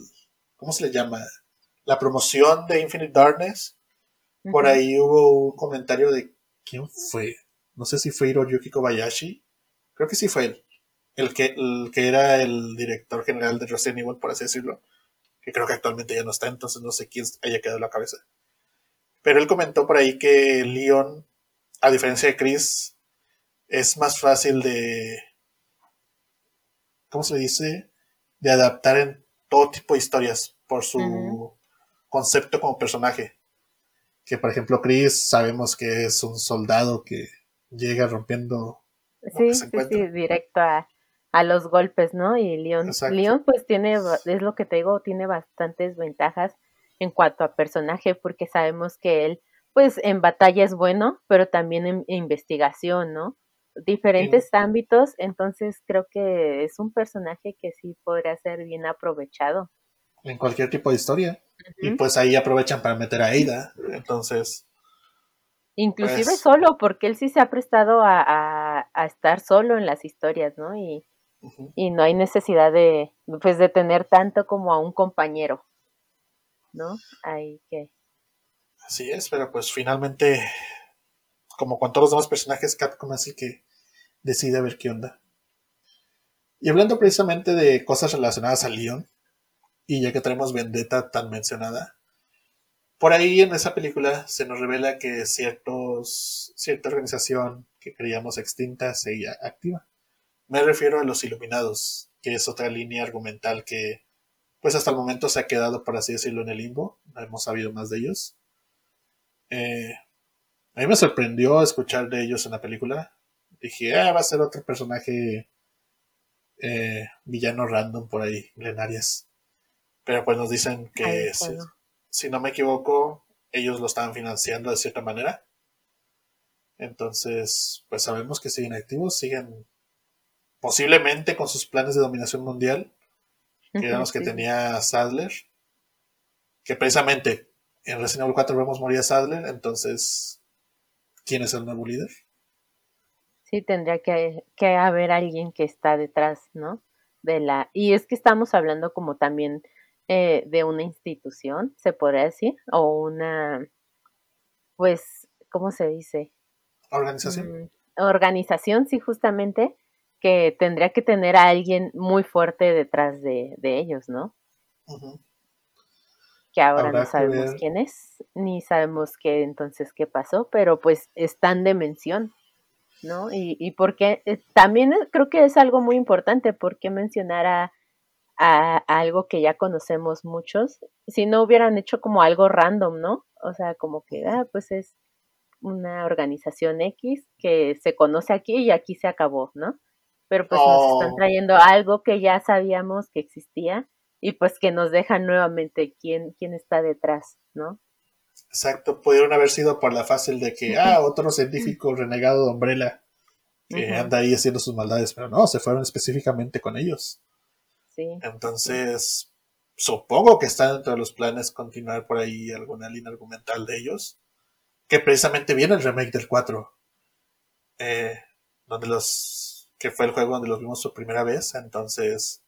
¿cómo se le llama? La promoción de Infinite Darkness, por ahí hubo un comentario de, ¿quién fue? No sé si fue Hiroyuki Kobayashi, creo que sí fue él, el que, el que era el director general de Resident Evil, por así decirlo, que creo que actualmente ya no está, entonces no sé quién haya quedado en la cabeza. Pero él comentó por ahí que Leon, a diferencia de Chris, es más fácil de, ¿cómo se dice? De adaptar en todo tipo de historias por su concepto como personaje. Que por ejemplo Chris sabemos que es un soldado que llega rompiendo. Sí, sí, sí, directo a, a, los golpes, ¿no? Y Leon, Leon pues tiene, es lo que te digo, tiene bastantes ventajas en cuanto a personaje porque sabemos que él pues en batalla es bueno, pero también en investigación, ¿no? diferentes ámbitos, entonces creo que es un personaje que sí podría ser bien aprovechado. En cualquier tipo de historia. Y pues ahí aprovechan para meter a Aida, entonces... Inclusive pues solo, porque él sí se ha prestado a, estar solo en las historias, ¿no? Y, y no hay necesidad de, pues, de tener tanto como a un compañero, ¿no? Ahí que... Así es, pero pues finalmente como con todos los demás personajes, Capcom así que decide ver qué onda. Y hablando precisamente de cosas relacionadas a Leon, y ya que tenemos Vendetta tan mencionada, por ahí en esa película se nos revela que ciertos, cierta organización que creíamos extinta seguía activa. Me refiero a los Iluminados, que es otra línea argumental que, pues hasta el momento se ha quedado, por así decirlo, en el limbo. No hemos sabido más de ellos. Eh, a mí me sorprendió escuchar de ellos en la película. Dije, ah, va a ser otro personaje eh, villano random por ahí, Glenarias. Pero pues nos dicen que, si, no me equivoco, ellos lo estaban financiando de cierta manera. Entonces, pues sabemos que siguen activos, siguen posiblemente con sus planes de dominación mundial, que eran los que tenía Sadler. Que precisamente en Resident Evil 4 vemos morir a Sadler, entonces quién es el nuevo líder. Sí, tendría que, haber alguien que está detrás, ¿no? De la y es que estamos hablando como también eh, de una institución, se podría decir, o una, pues, ¿cómo se dice? Organización. Mm, organización, sí, justamente, que tendría que tener a alguien muy fuerte detrás de, ellos, ¿no? que ahora no sabemos quién es, ni sabemos qué entonces qué pasó, pero pues están de mención, ¿no? Y, y porque eh, también creo que es algo muy importante, porque mencionar a, algo que ya conocemos muchos, si no hubieran hecho como algo random, ¿no? O sea, como que, ah, pues es una organización X que se conoce aquí y aquí se acabó, ¿no? Pero pues nos están oh. trayendo algo que ya sabíamos que existía y pues que nos dejan nuevamente quién, quién está detrás, ¿no? Exacto, pudieron haber sido por la fácil de que, ah, otro científico renegado de Umbrella. que anda ahí haciendo sus maldades, pero no, se fueron específicamente con ellos. Sí. Entonces, supongo que está dentro de los planes continuar por ahí alguna línea argumental de ellos, que precisamente viene el remake del 4, eh, donde los, que fue el juego donde los vimos por primera vez, entonces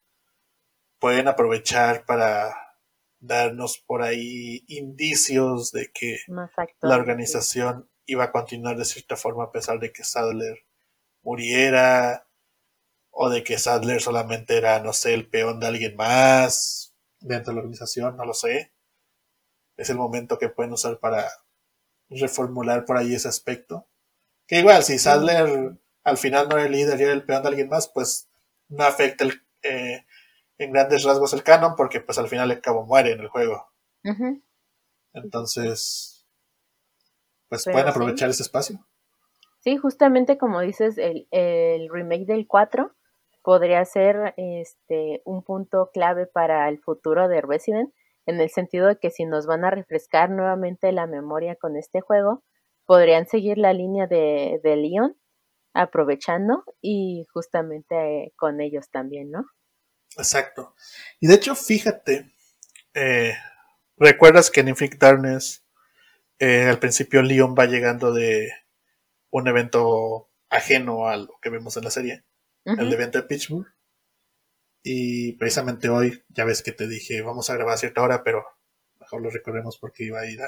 pueden aprovechar para darnos por ahí indicios de que la organización iba a continuar de cierta forma a pesar de que Sadler muriera o de que Sadler solamente era, no sé, el peón de alguien más dentro de la organización, no lo sé. Es el momento que pueden usar para reformular por ahí ese aspecto. Que igual, si Sadler al final no era el líder y era el peón de alguien más, pues no afecta el, eh, en grandes rasgos el canon porque pues al final el cabo muere en el juego. Entonces, pues pueden aprovechar ese espacio. Sí, justamente como dices, el, el, remake del 4 podría ser este un punto clave para el futuro de Resident, en el sentido de que si nos van a refrescar nuevamente la memoria con este juego, podrían seguir la línea de, de Leon, aprovechando y justamente con ellos también, ¿no? Exacto. Y de hecho, fíjate, eh, ¿recuerdas que en Infinite Darkness eh, al principio Leon va llegando de un evento ajeno a lo que vemos en la serie? El evento de Pittsburgh. Y precisamente hoy, ya ves que te dije, vamos a grabar a cierta hora, pero mejor lo recordemos porque iba a ir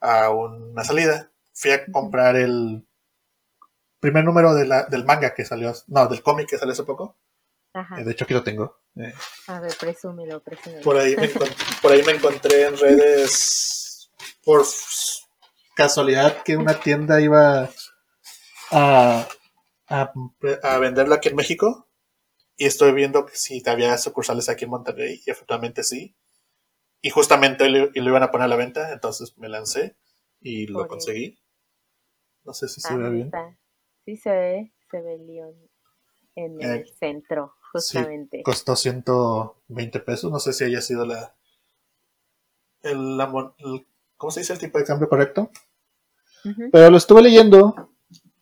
a, una salida. Fui a comprar el primer número de la, del manga que salió, no, del cómic que salió hace poco. Eh, de hecho, aquí lo tengo. Eh. a ver, presúmelo, presúmelo. Por ahí, me por ahí me encontré en redes por casualidad que una tienda iba a, a, venderla aquí en México. Y estoy viendo que si había sucursales aquí en Monterrey. Y efectivamente sí. Y justamente lo, lo iban a poner a la venta. Entonces me lancé y lo conseguí. No sé si se ve bien. Sí se ve, se ve León en el eh, centro justamente. costó 120 pesos, no sé si haya sido la, el, ¿cómo se dice el tipo de cambio correcto? Pero lo estuve leyendo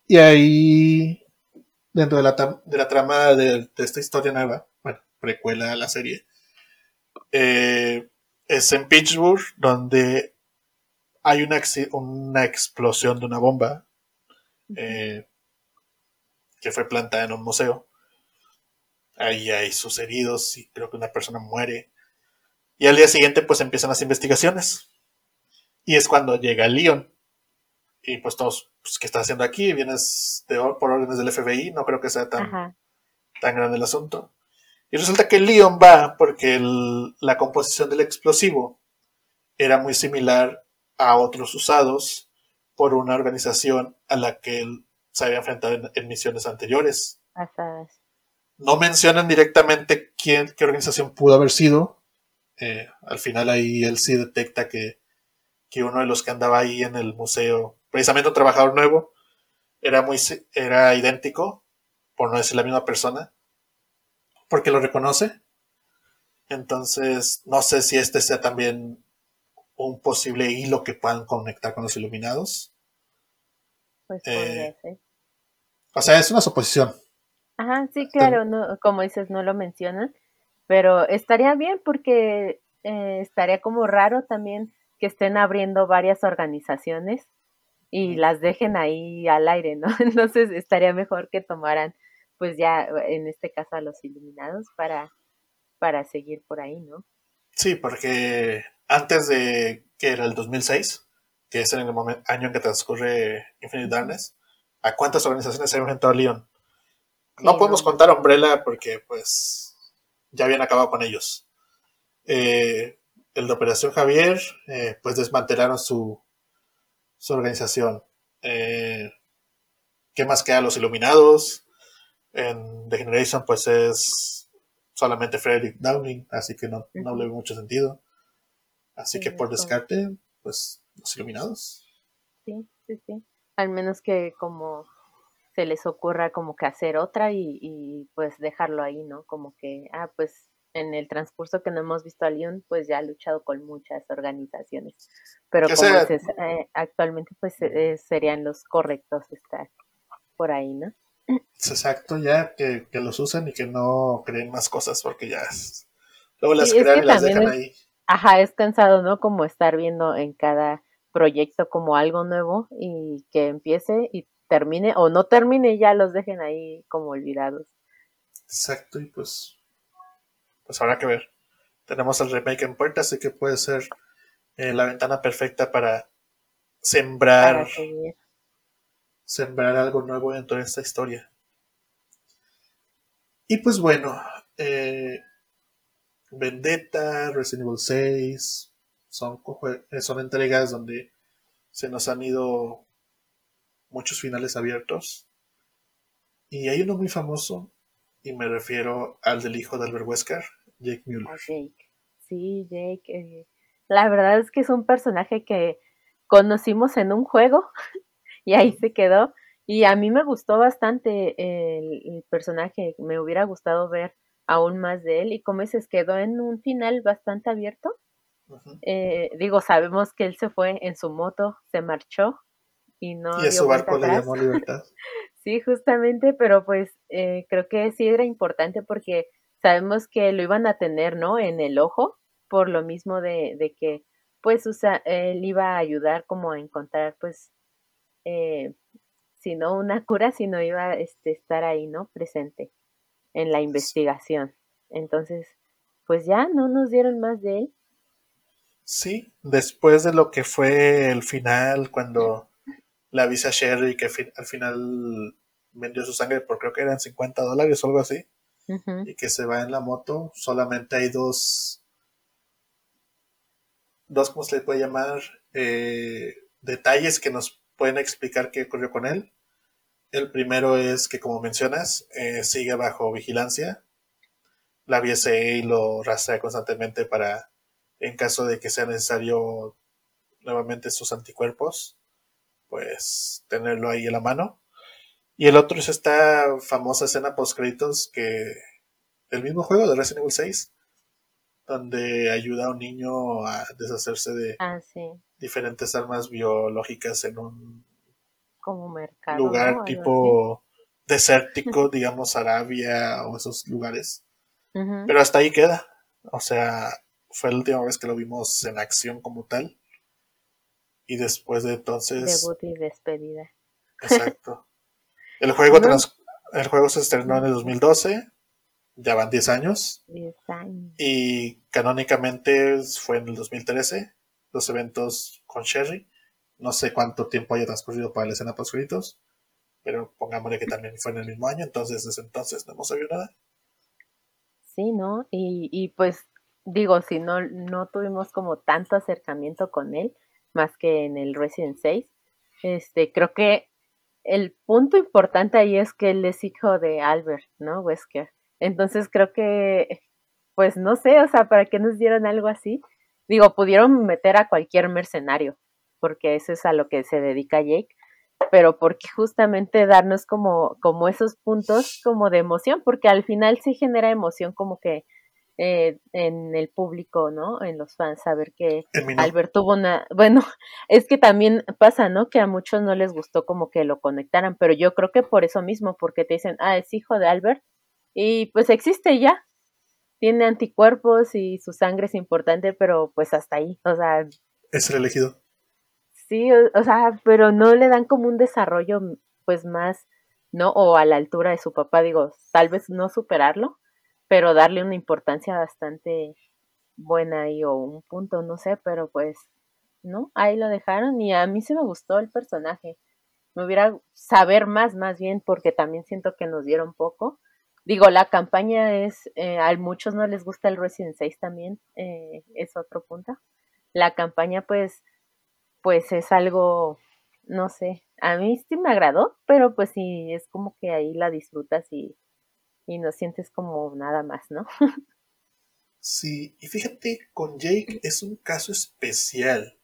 y ahí, dentro de la, de la trama de, esta historia nueva, bueno, precuela a la serie, eh, es en Pittsburgh, donde hay una, una explosión de una bomba eh, que fue plantada en un museo. Ahí hay sus heridos y creo que una persona muere. Y al día siguiente pues empiezan las investigaciones. Y es cuando llega Leon. Y pues todos, pues, ¿qué estás haciendo aquí? Vienes de, por órdenes del FBI, no creo que sea tan, tan grande el asunto. Y resulta que Leon va porque la composición del explosivo era muy similar a otros usados por una organización a la que él se había enfrentado en, misiones anteriores. No mencionan directamente quién, qué organización pudo haber sido. Eh, al final ahí él sí detecta que, uno de los que andaba ahí en el museo, precisamente un trabajador nuevo, era muy era idéntico, por no decir la misma persona, porque lo reconoce. Entonces, no sé si este sea también un posible hilo que puedan conectar con los iluminados. Pues eh, O sea, es una suposición. Ajá, sí, claro, no, como dices, no lo mencionan, pero estaría bien porque eh, estaría como raro también que estén abriendo varias organizaciones y las dejen ahí al aire, ¿no? Entonces estaría mejor que tomaran, pues ya en este caso a los iluminados para, para seguir por ahí, ¿no? Sí, porque antes de que era el 2006, que es en el momento, año en que transcurre Infinite Darkness, ¿a cuántas organizaciones se ha enfrentado Leon? No podemos contar Umbrella porque pues ya habían acabado con ellos. Eh, el de Operación Javier, eh, pues desmantelaron su, su organización. Eh, ¿Qué más queda? Los Iluminados. En The Generation, pues es solamente Frederick Downing, así que no, no le veo mucho sentido. Así que por descarte, pues los Iluminados. Sí, sí, sí. Al menos que como se les ocurra como que hacer otra y, pues dejarlo ahí, ¿no? Como que, ah, pues en el transcurso que no hemos visto a Leon, pues ya ha luchado con muchas organizaciones. Pero como dices, eh, actualmente pues eh, serían los correctos estar por ahí, ¿no? Exacto, ya que, los usen y que no creen más cosas porque ya luego las crean y las dejan ahí. Ajá, es cansado, ¿no? Como estar viendo en cada proyecto como algo nuevo y que empiece y termine o no termine y ya los dejen ahí como olvidados. Exacto, y pues pues habrá que ver. Tenemos el remake en puerta, así que puede ser eh, la ventana perfecta para sembrar sembrar algo nuevo dentro de esta historia. Y pues bueno, eh, Vendetta, Resident Evil 6, son, eh, son entregas donde se nos han ido muchos finales abiertos. Y hay uno muy famoso, y me refiero al del hijo de Albert Wesker, Jake Mueller. Jake. Sí, Jake. Eh, la verdad es que es un personaje que conocimos en un juego y ahí se quedó. Y a mí me gustó bastante el, personaje, me hubiera gustado ver aún más de él y como se quedó en un final bastante abierto. Eh, digo, sabemos que él se fue en su moto, se marchó y no... Y a su barco le llamó libertad. sí, justamente, pero pues eh, creo que sí era importante porque sabemos que lo iban a tener, ¿no? En el ojo, por lo mismo de, de que pues él iba a ayudar como a encontrar pues eh, si no una cura, sino iba a este, estar ahí, ¿no? Presente en la investigación. Entonces, pues ya no nos dieron más de él. Sí, después de lo que fue el final, cuando la avisa Sherry que al final vendió su sangre por creo que eran 50 dólares o algo así, y que se va en la moto, solamente hay dos, dos, ¿cómo se le puede llamar? Eh, detalles que nos pueden explicar qué ocurrió con él. El primero es que, como mencionas, eh, sigue bajo vigilancia. La BSA lo rastrea constantemente para, en caso de que sea necesario nuevamente sus anticuerpos, pues tenerlo ahí en la mano. Y el otro es esta famosa escena post créditos que del mismo juego de Resident Evil 6, donde ayuda a un niño a deshacerse de ah, diferentes armas biológicas en un como mercado, lugar tipo desértico, digamos Arabia o esos lugares. Pero hasta ahí queda. O sea, fue la última vez que lo vimos en acción como tal. Y después de entonces. Debut y despedida. Exacto. El juego, el juego se estrenó en el 2012. Ya van 10 años. 10 años. Y canónicamente fue en el 2013. Los eventos con Sherry. No sé cuánto tiempo haya transcurrido para la escena post créditos, pero pongámosle que también fue en el mismo año, entonces desde entonces no hemos sabido nada. Sí, ¿no? Y, y pues digo, si no, no tuvimos como tanto acercamiento con él, más que en el Resident 6, este, creo que el punto importante ahí es que él es hijo de Albert, ¿no? Wesker. Entonces creo que, pues no sé, o sea, ¿para qué nos dieron algo así? Digo, pudieron meter a cualquier mercenario, porque eso es a lo que se dedica Jake, pero porque justamente darnos como, como esos puntos como de emoción, porque al final sí genera emoción como que eh, en el público, ¿no? En los fans, saber que Albert tuvo una, bueno, es que también pasa, ¿no? Que a muchos no les gustó como que lo conectaran, pero yo creo que por eso mismo, porque te dicen, ah, es hijo de Albert, y pues existe ya, tiene anticuerpos y su sangre es importante, pero pues hasta ahí, o sea... Es el elegido. Sí, o, sea, pero no le dan como un desarrollo pues más, ¿no? O a la altura de su papá, digo, tal vez no superarlo, pero darle una importancia bastante buena ahí o un punto, no sé, pero pues, ¿no? Ahí lo dejaron y a mí se me gustó el personaje. Me hubiera saber más, más bien, porque también siento que nos dieron poco. Digo, la campaña es, eh, a muchos no les gusta el Resident 6 también, eh, es otro punto. La campaña, pues, pues es algo, no sé, a mí sí me agradó, pero pues sí, es como que ahí la disfrutas y, y no sientes como nada más, ¿no? Sí, y fíjate, con Jake es un caso especial.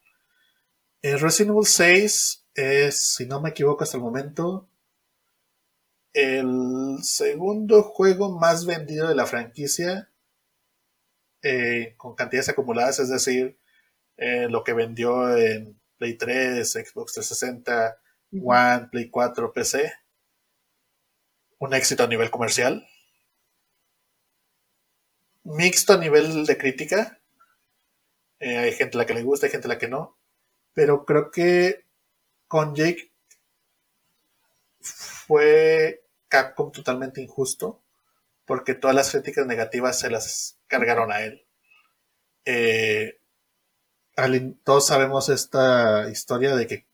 El Resident Evil 6 es, si no me equivoco hasta el momento, el segundo juego más vendido de la franquicia eh, con cantidades acumuladas, es decir, eh, lo que vendió en Play 3, Xbox 360, One, Play 4, PC. un éxito a nivel comercial. Mixto a nivel de crítica. Eh, hay gente a la que le gusta, hay gente a la que no. Pero creo que con Jake fue Capcom totalmente injusto porque todas las críticas negativas se las cargaron a él. Eh, todos sabemos esta historia de que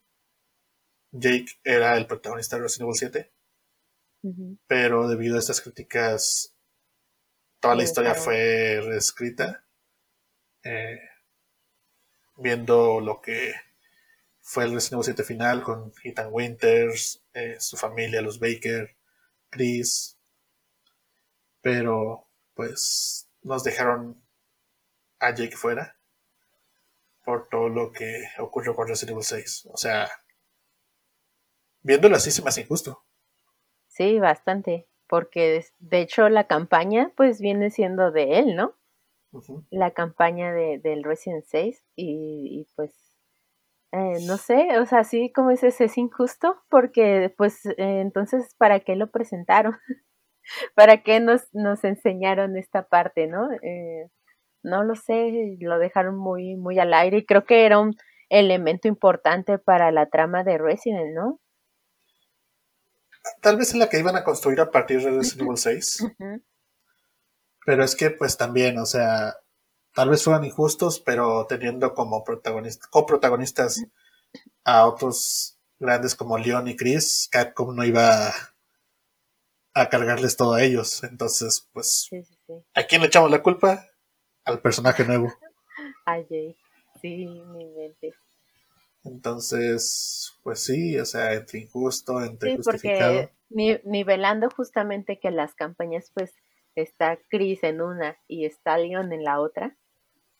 Jake era el protagonista de Resident Evil 7, pero debido a estas críticas, toda la historia fue reescrita. Eh, viendo lo que fue el Resident Evil 7 final con Ethan Winters, eh, su familia, los Baker, Chris, pero pues nos dejaron a Jake fuera por todo lo que ocurrió con Resident Evil 6. O sea, viéndolo así se me hace injusto. Sí, bastante, porque de hecho la campaña pues viene siendo de él, ¿no? La campaña de, del Resident 6 y, pues eh, no sé, o sea, sí como dices, es injusto porque pues eh, entonces, ¿para qué lo presentaron? ¿Para qué nos, nos enseñaron esta parte, no? Eh, no lo sé, lo dejaron muy, muy al aire y creo que era un elemento importante para la trama de Resident, ¿no? Tal vez en la que iban a construir a partir de Resident Evil 6. Pero es que, pues también, o sea, tal vez fueran injustos, pero teniendo como protagonistas, coprotagonistas a otros grandes como Leon y Chris, Capcom no iba a, cargarles todo a ellos. Entonces, pues, ¿a quién le echamos la culpa? Al personaje nuevo. A Jake, sí, mi mente. Entonces, pues sí, o sea, entre injusto, entre sí, Porque nivelando justamente que las campañas, pues, está Chris en una y está Leon en la otra,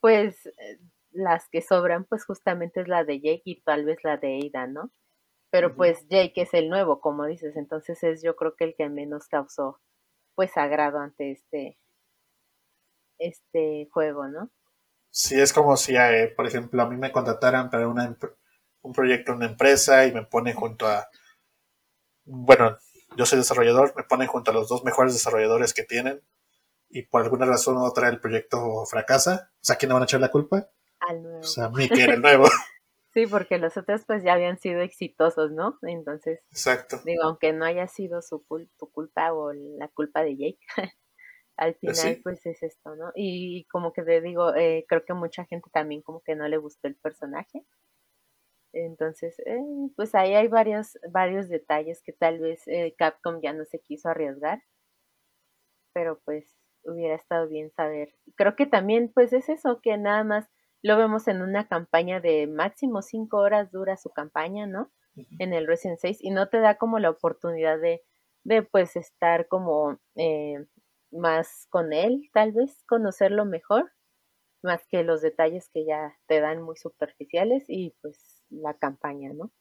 pues eh, las que sobran, pues justamente es la de Jake y tal vez la de Ada, ¿no? Pero pues Jake es el nuevo, como dices, entonces es yo creo que el que menos causó, pues, agrado ante este, este juego, ¿no? Sí, es como si, eh, por ejemplo, a mí me contrataran para una, un proyecto en una empresa y me ponen junto a, bueno, yo soy desarrollador, me ponen junto a los dos mejores desarrolladores que tienen y por alguna razón u otra el proyecto fracasa, o sea, ¿quién le van a echar la culpa? Al nuevo. O sea, a mí que era el nuevo. sí, porque los otros pues ya habían sido exitosos, ¿no? Entonces, Exacto. digo, aunque no haya sido su tu culpa o la culpa de Jake, al pues final pues es esto, ¿no? Y como que te digo, eh, creo que mucha gente también como que no le gustó el personaje. Entonces, eh, pues ahí hay varios, varios detalles que tal vez eh, Capcom ya no se quiso arriesgar. Pero pues hubiera estado bien saber. Creo que también pues es eso, que nada más lo vemos en una campaña de máximo cinco horas dura su campaña, ¿no? En el Resident 6 y no te da como la oportunidad de, de pues estar como eh, más con él, tal vez conocerlo mejor, más que los detalles que ya te dan muy superficiales y pues la campaña, ¿no?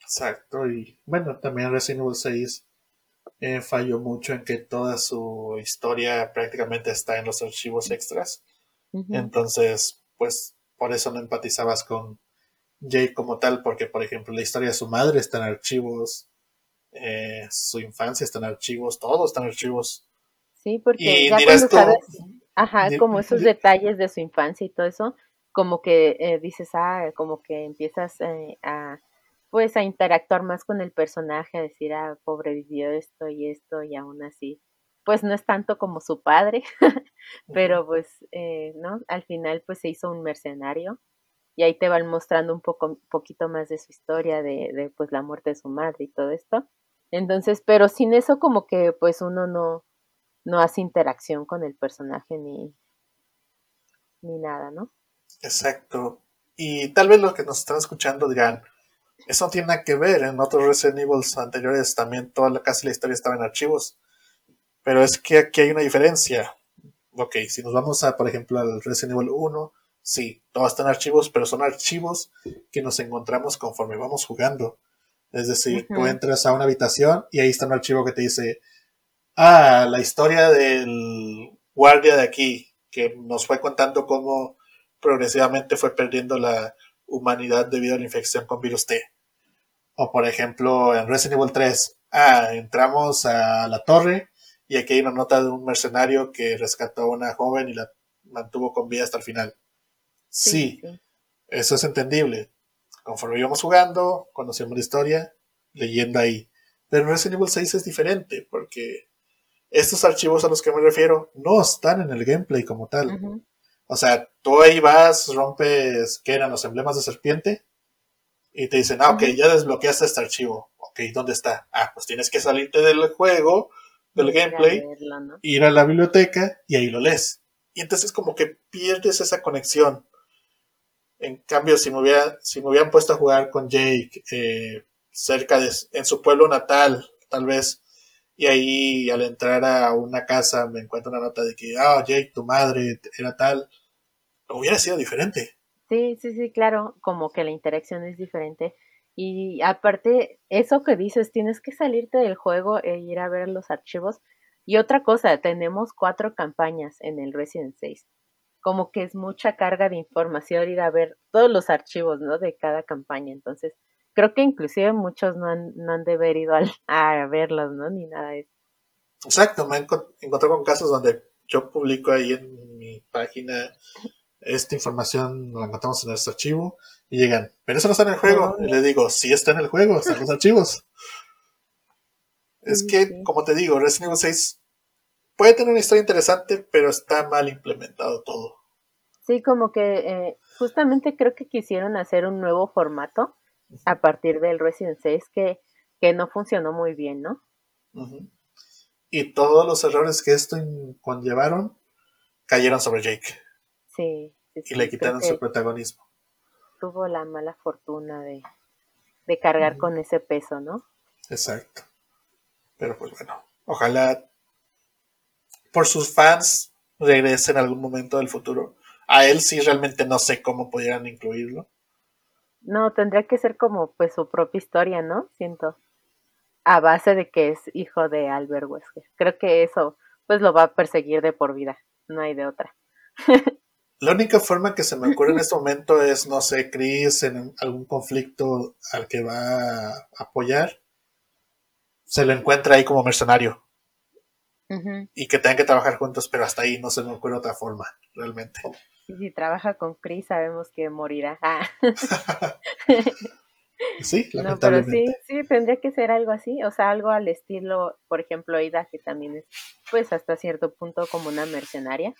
Exacto, y bueno, también Resident Evil 6 eh, falló mucho en que toda su historia prácticamente está en los archivos extras. Entonces, pues por eso no empatizabas con Jake como tal, porque por ejemplo la historia de su madre está en archivos, eh, su infancia está en archivos, todo está en archivos. Sí, porque ya cuando sabes, ajá, como esos detalles de su infancia y todo eso, como que eh, dices, ah, como que empiezas eh, a, pues a interactuar más con el personaje, a decir, ah, pobre vivió esto y esto y aún así, pues no es tanto como su padre, pero pues, eh, ¿no? Al final pues se hizo un mercenario y ahí te van mostrando un poco, poquito más de su historia, de, de pues la muerte de su madre y todo esto. Entonces, pero sin eso como que pues uno no, no hace interacción con el personaje ni, ni nada, ¿no? Exacto. Y tal vez los que nos están escuchando dirán, eso no tiene nada que ver, en otros Resident Evil anteriores también toda la, casi la historia estaba en archivos. Pero es que aquí hay una diferencia. Ok, si nos vamos a, por ejemplo, al Resident Evil 1, sí, todo está en archivos, pero son archivos que nos encontramos conforme vamos jugando. Es decir, tú entras a una habitación y ahí está un archivo que te dice, Ah, la historia del guardia de aquí, que nos fue contando cómo progresivamente fue perdiendo la humanidad debido a la infección con virus T. O por ejemplo, en Resident Evil 3, ah, entramos a la torre y aquí hay una nota de un mercenario que rescató a una joven y la mantuvo con vida hasta el final. Sí, eso es entendible. Conforme íbamos jugando, conocíamos la historia, leyendo ahí. Pero en Resident Evil 6 es diferente, porque estos archivos a los que me refiero no están en el gameplay como tal. O sea, tú ahí vas, rompes, ¿qué eran los emblemas de serpiente? Y te dicen, ah, ok, ya desbloqueaste este archivo. Ok, ¿dónde está? Ah, pues tienes que salirte del juego, del gameplay, ir a la biblioteca y ahí lo lees. Y entonces como que pierdes esa conexión. En cambio, si me, hubiera, si me hubieran puesto a jugar con Jake eh, cerca de, en su pueblo natal, tal vez, y ahí al entrar a una casa me encuentro una nota de que, ah, Jake, tu madre era tal, hubiera sido diferente. Sí, sí, sí, claro, como que la interacción es diferente. Y aparte, eso que dices, tienes que salirte del juego e ir a ver los archivos. Y otra cosa, tenemos cuatro campañas en el Resident 6. Como que es mucha carga de información ir a ver todos los archivos, ¿no? De cada campaña. Entonces, creo que inclusive muchos no han, no han de haber ido a, verlos, ¿no? Ni nada de eso. Exacto, me he encontrado con casos donde yo publico ahí en mi página esta información la encontramos en este archivo y llegan, pero eso no está en el juego. Y le digo, sí está en el juego, están los archivos. Es que, como te digo, Resident Evil 6 puede tener una historia interesante, pero está mal implementado todo. Sí, como que eh, justamente creo que quisieron hacer un nuevo formato a partir del Resident 6 que, que no funcionó muy bien, ¿no? Y todos los errores que esto conllevaron cayeron sobre Jake. Sí, y le quitaron su protagonismo. Tuvo la mala fortuna de, cargar con ese peso, ¿no? Exacto. Pero pues bueno, ojalá por sus fans regrese en algún momento del futuro. A él sí realmente no sé cómo pudieran incluirlo. No, tendría que ser como pues su propia historia, ¿no? Siento. A base de que es hijo de Albert Wesker. Creo que eso pues lo va a perseguir de por vida. No hay de otra. La única forma que se me ocurre en este momento es, no sé, Chris en algún conflicto al que va a apoyar, se lo encuentra ahí como mercenario. Y que tengan que trabajar juntos, pero hasta ahí no se me ocurre otra forma, realmente. Y si trabaja con Chris, sabemos que morirá. Ah. sí, lamentablemente. No, pero sí, sí, tendría que ser algo así, o sea, algo al estilo, por ejemplo, Ida, que también es, pues, hasta cierto punto como una mercenaria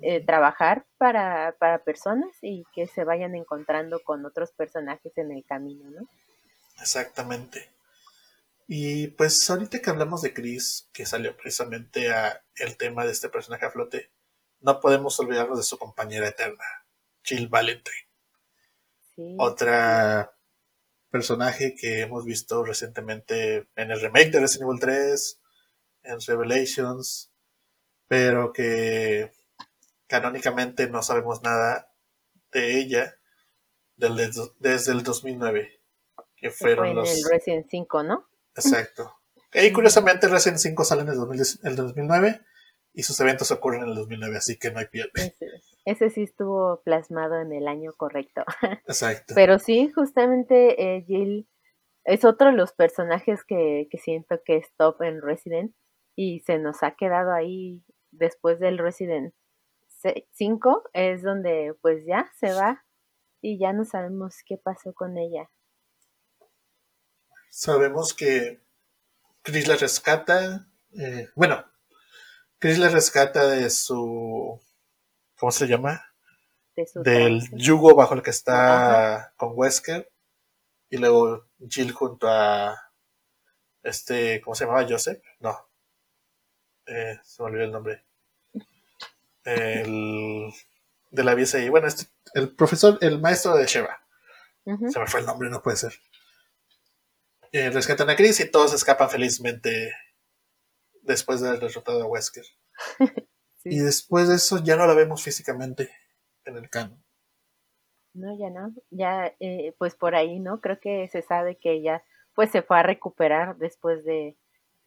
eh, trabajar para, para personas y que se vayan encontrando con otros personajes en el camino, ¿no? Exactamente. Y pues ahorita que hablamos de Chris, que salió precisamente a el tema de este personaje a flote, no podemos olvidarnos de su compañera eterna, Jill Valentine. Otra personaje que hemos visto recientemente en el remake de Resident Evil 3, en Revelations, pero que canónicamente no sabemos nada de ella desde el 2009, que fueron los... el Resident 5, ¿no? Exacto. Y curiosamente Resident 5 sale en el, 2009 y sus eventos ocurren en el 2009, así que no hay pierde. Ese, sí estuvo plasmado en el año correcto. Exacto. Pero sí, justamente eh, Jill es otro de los personajes que, que siento que es top en Resident y se nos ha quedado ahí después del Resident 5 es donde pues ya se va y ya no sabemos qué pasó con ella. Sabemos que Chris la rescata, eh, bueno, Chris la rescata de su, ¿cómo se llama? Del yugo bajo el que está con Wesker y luego Jill junto a este, ¿cómo se llamaba? Joseph, no, eh, se me olvidó el nombre el, de la BSI. Bueno, este, el profesor, el maestro de Sheva. Se me fue el nombre, no puede ser. Eh, rescatan a Chris y todos escapan felizmente después de haber derrotado a Wesker. Y después de eso ya no la vemos físicamente en el canon. No, ya no. Ya, eh, pues por ahí, ¿no? Creo que se sabe que ella pues se fue a recuperar después de,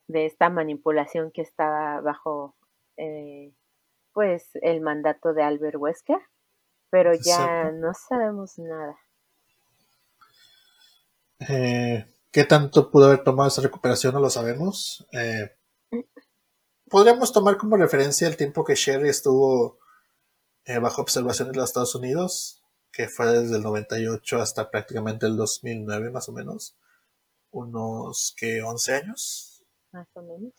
de esta manipulación que estaba bajo eh, pues el mandato de Albert Wesker, pero ya no sabemos nada. Eh, ¿Qué tanto pudo haber tomado esa recuperación? No lo sabemos. Eh, podríamos tomar como referencia el tiempo que Sherry estuvo eh, bajo observación en los Estados Unidos, que fue desde el 98 hasta prácticamente el 2009 más o menos. Unos que 11 años. Más o menos.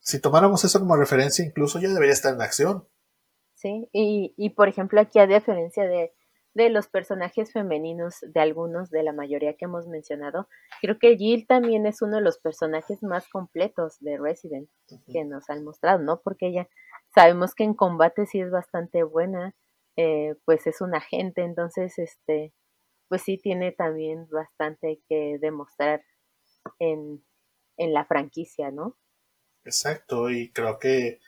Si tomáramos eso como referencia, incluso ya debería estar en acción. Sí, y, y por ejemplo aquí a diferencia de, de los personajes femeninos, de algunos, de la mayoría que hemos mencionado, creo que Jill también es uno de los personajes más completos de Resident que nos han mostrado, ¿no? Porque ella sabemos que en combate sí es bastante buena, eh, pues es un agente, entonces, este, pues sí tiene también bastante que demostrar en, en la franquicia, ¿no? Exacto, y creo que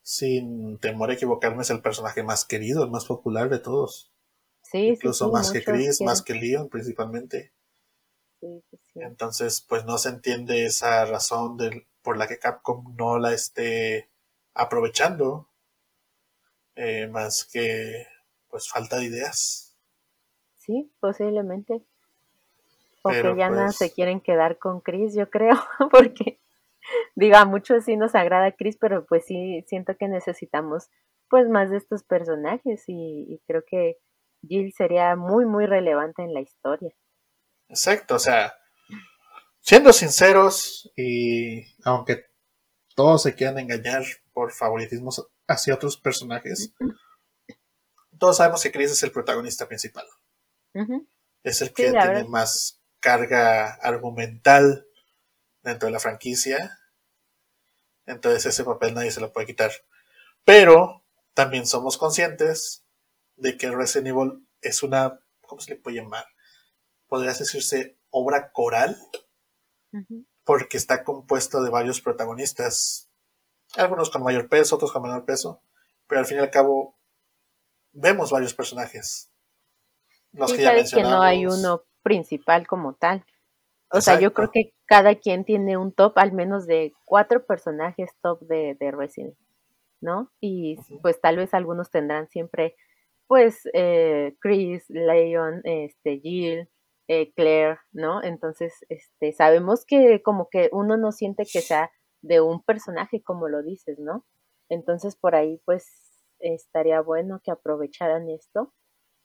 sin temor a equivocarme es el personaje más querido, el más popular de todos. Sí, Incluso sí, más que Chris, quieren- más que Leon principalmente. sí, sí, sí. Entonces, pues no se entiende esa razón del, por la que Capcom no la esté aprovechando. eh, más que pues falta de ideas. Sí, posiblemente. O Pero, que ya no pues- se quieren quedar con Chris, yo creo, porque digo, a muchos sí nos agrada Chris, pero pues sí siento que necesitamos pues más de estos personajes y, y creo que Jill sería muy muy relevante en la historia. Exacto, o sea, siendo sinceros y aunque todos se quieran engañar por favoritismos hacia otros personajes, todos sabemos que Chris es el protagonista principal. Es el que Sí, tiene verdad. más carga argumental dentro de la franquicia. Entonces ese papel nadie se lo puede quitar. Pero también somos conscientes de que Resident Evil es una, ¿cómo se le puede llamar? Podría decirse obra coral porque está compuesto de varios protagonistas, algunos con mayor peso, otros con menor peso, pero al fin y al cabo vemos varios personajes. Los Sí, que ya sabes que no hay mencionamos. uno principal como tal. O sea, yo creo que cada quien tiene un top, al menos de cuatro personajes top de, de Resident, ¿no? Y pues tal vez algunos tendrán siempre, pues, eh, Chris, Leon, este, Jill, eh, Claire, ¿no? Entonces, este, sabemos que como que uno no siente que sea de un personaje, como lo dices, ¿no? Entonces, por ahí, pues, estaría bueno que aprovecharan esto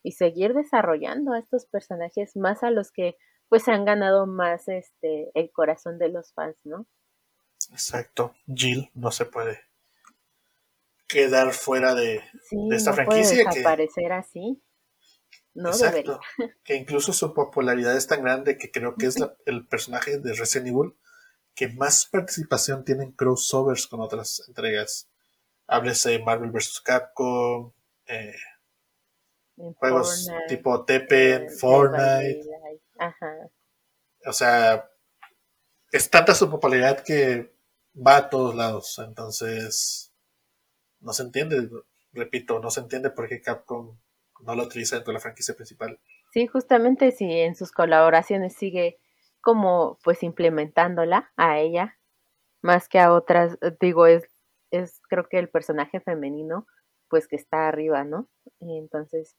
y seguir desarrollando a estos personajes más a los que pues han ganado más este el corazón de los fans, ¿no? Exacto. Jill no se puede quedar fuera de, Sí, de esta no puede franquicia que, desaparecer así. No debería. exacto, que incluso su popularidad es tan grande que creo que es la- el personaje de Resident Evil que más participación tiene en crossovers con otras entregas. Háblese de Marvel vs. Capcom, eh, juegos Fortnite, tipo eh, by Fortnite. Ajá. o sea, es tanta su popularidad que va a todos lados, entonces no se entiende, repito, no se entiende por qué Capcom no lo utiliza dentro de la franquicia principal. Sí, justamente si en sus colaboraciones sigue como pues implementándola a ella más que a otras, digo, es, es creo que el personaje femenino pues que está arriba, ¿no? Y entonces,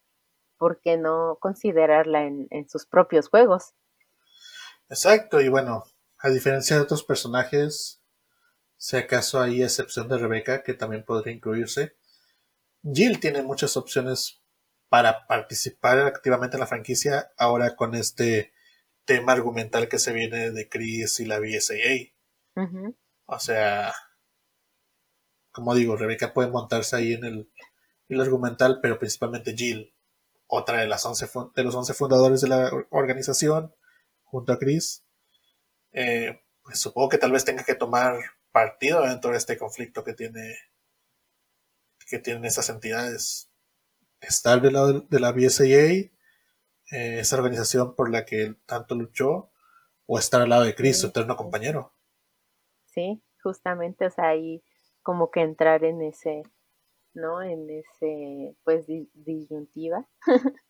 ¿por qué no considerarla en, en sus propios juegos? Exacto, y bueno, a diferencia de otros personajes, si acaso hay excepción de Rebecca, que también podría incluirse, Jill tiene muchas opciones para participar activamente en la franquicia, ahora con este tema argumental que se viene de Chris y la BSAA. O sea, como digo, Rebeca puede montarse ahí en el, el argumental, pero principalmente Jill, otra de, las 11 fun- de los 11 fundadores de la or- organización, junto a Chris. Eh, pues supongo que tal vez tenga que tomar partido dentro de este conflicto que tiene que tienen esas entidades. Estar del lado de la BSAA, eh, esa organización por la que él tanto luchó, o estar al lado de su eterno compañero. Sí, justamente, o sea, ahí como que entrar en ese, ¿no? En ese, pues, di- disyuntiva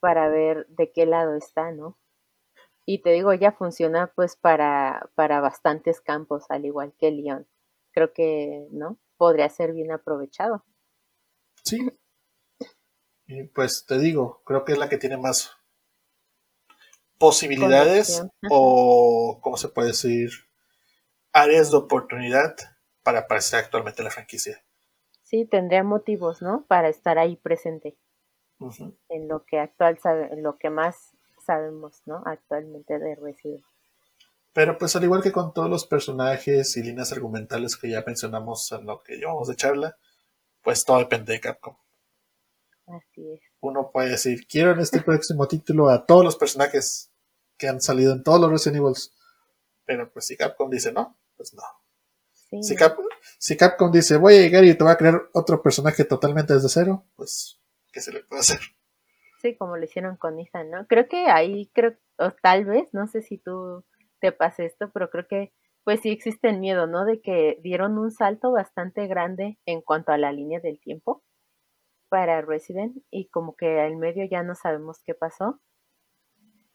para ver de qué lado está, ¿no? Y te digo, ya funciona pues para, para bastantes campos, al igual que León. Creo que, ¿no? Podría ser bien aprovechado. Sí. Y pues te digo, creo que es la que tiene más posibilidades o, ¿cómo se puede decir? Áreas de oportunidad para aparecer actualmente en la franquicia. Sí, tendría motivos, ¿no? Para estar ahí presente. En lo que actual en lo que más sabemos, ¿no? Actualmente de Resident. Pero pues al igual que con todos los personajes y líneas argumentales que ya mencionamos en lo que llevamos de charla, pues todo depende de Capcom. Así es. Uno puede decir, quiero en este próximo título a todos los personajes que han salido en todos los Resident Evil. Pero pues si Capcom dice no, pues no. si, si, Capcom dice voy a llegar y te voy a crear otro personaje totalmente desde cero, pues ¿qué se le puede hacer? Sí, como lo hicieron con Ethan, ¿no? Creo que ahí, creo, o tal vez, no sé si tú te pase esto, pero creo que pues sí existe el miedo, ¿no? De que dieron un salto bastante grande en cuanto a la línea del tiempo para Resident y como que al medio ya no sabemos qué pasó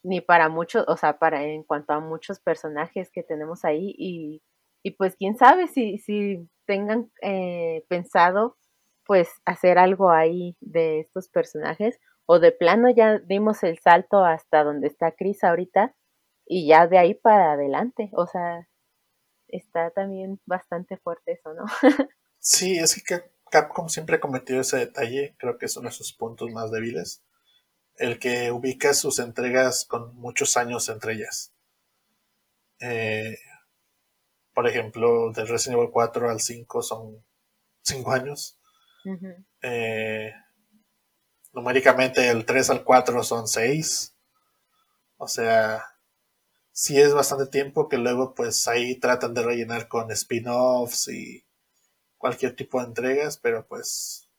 ni para muchos, o sea, para en cuanto a muchos personajes que tenemos ahí y, y pues quién sabe si, si tengan eh, pensado pues hacer algo ahí de estos personajes o de plano ya dimos el salto hasta donde está Chris ahorita y ya de ahí para adelante, o sea, está también bastante fuerte eso, ¿no? sí, es que Capcom siempre ha cometido ese detalle, creo que es uno de sus puntos más débiles, el que ubica sus entregas con muchos años entre ellas. Eh, por ejemplo, del Resident Evil 4 al 5 son 5 años. Eh, numéricamente el 3 al 4 son 6. O sea, sí es bastante tiempo que luego pues ahí tratan de rellenar con spin-offs y cualquier tipo de entregas, pero pues...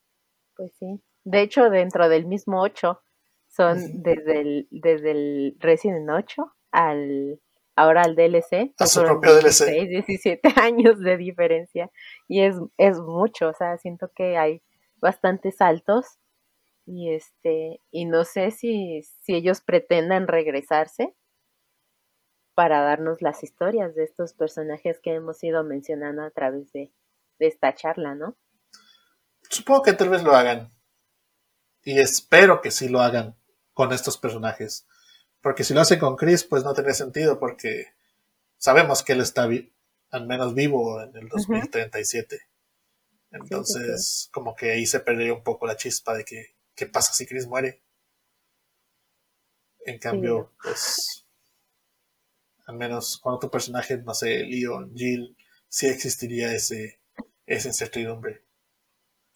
Pues sí. De hecho, dentro del mismo 8 son desde, el, desde el Resident 8 al ahora al DLC. A su propio DLC. 17 años de diferencia. Y es, es mucho, o sea, siento que hay bastantes saltos y este y no sé si, si ellos pretendan regresarse para darnos las historias de estos personajes que hemos ido mencionando a través de, esta charla, ¿no? Supongo que tal vez lo hagan. Y espero que sí lo hagan con estos personajes. Porque si lo hacen con Chris, pues no tendría sentido, porque sabemos que él está al menos vivo en el 2037. Entonces, como que ahí se perdería un poco la chispa de que qué pasa si Chris muere. En cambio, pues, al menos con otro personaje, no sé, Leon, Jill, sí existiría ese, esa incertidumbre.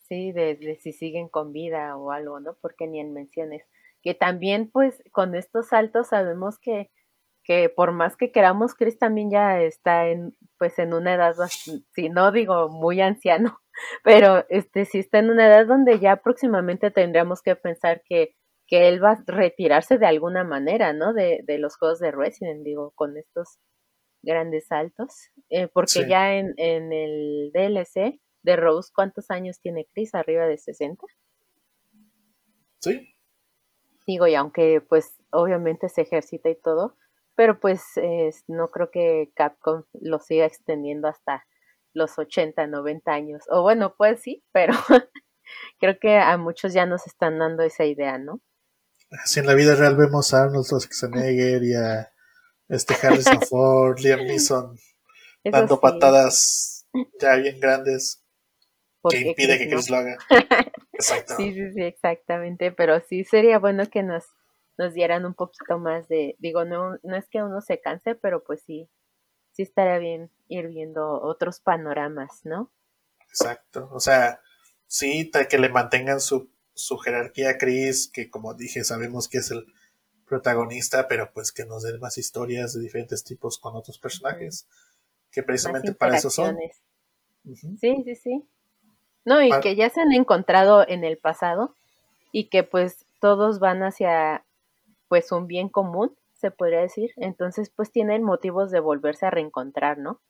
Sí, de, si siguen con vida o algo, ¿no? Porque ni en menciones. Que también, pues, con estos saltos sabemos que, que por más que queramos, Chris también ya está en, pues, en una edad, si no digo muy anciano, pero este sí está en una edad donde ya próximamente tendríamos que pensar que, que él va a retirarse de alguna manera, ¿no? De, de los juegos de Resident, digo, con estos grandes saltos, eh, porque ya en, en el DLC de Rose, ¿cuántos años tiene Chris? ¿Arriba de 60? Sí. Digo, y aunque pues obviamente se ejercita y todo, pero pues no creo que Capcom lo siga extendiendo hasta los 80, 90 años. O bueno, pues sí, pero creo que a muchos ya nos están dando esa idea, ¿no? Si en la vida real vemos a Arnold Schwarzenegger y a este Harrison Ford, Liam Neeson dando patadas ya bien grandes que impide que Chris lo haga. Exacto. Sí, sí, sí, exactamente. Pero sí sería bueno que nos, nos dieran un poquito más de, digo, no, no es que uno se canse, pero pues sí, sí estaría bien ir viendo otros panoramas, ¿no? Exacto, o sea, sí, que le mantengan su, su jerarquía a Chris, que como dije, sabemos que es el protagonista, pero pues que nos den más historias de diferentes tipos con otros personajes, que precisamente para eso son. Sí, sí, sí. No, y que ya se han encontrado en el pasado y que pues todos van hacia pues un bien común se podría decir. Entonces, pues tienen motivos de volverse a reencontrar, ¿no?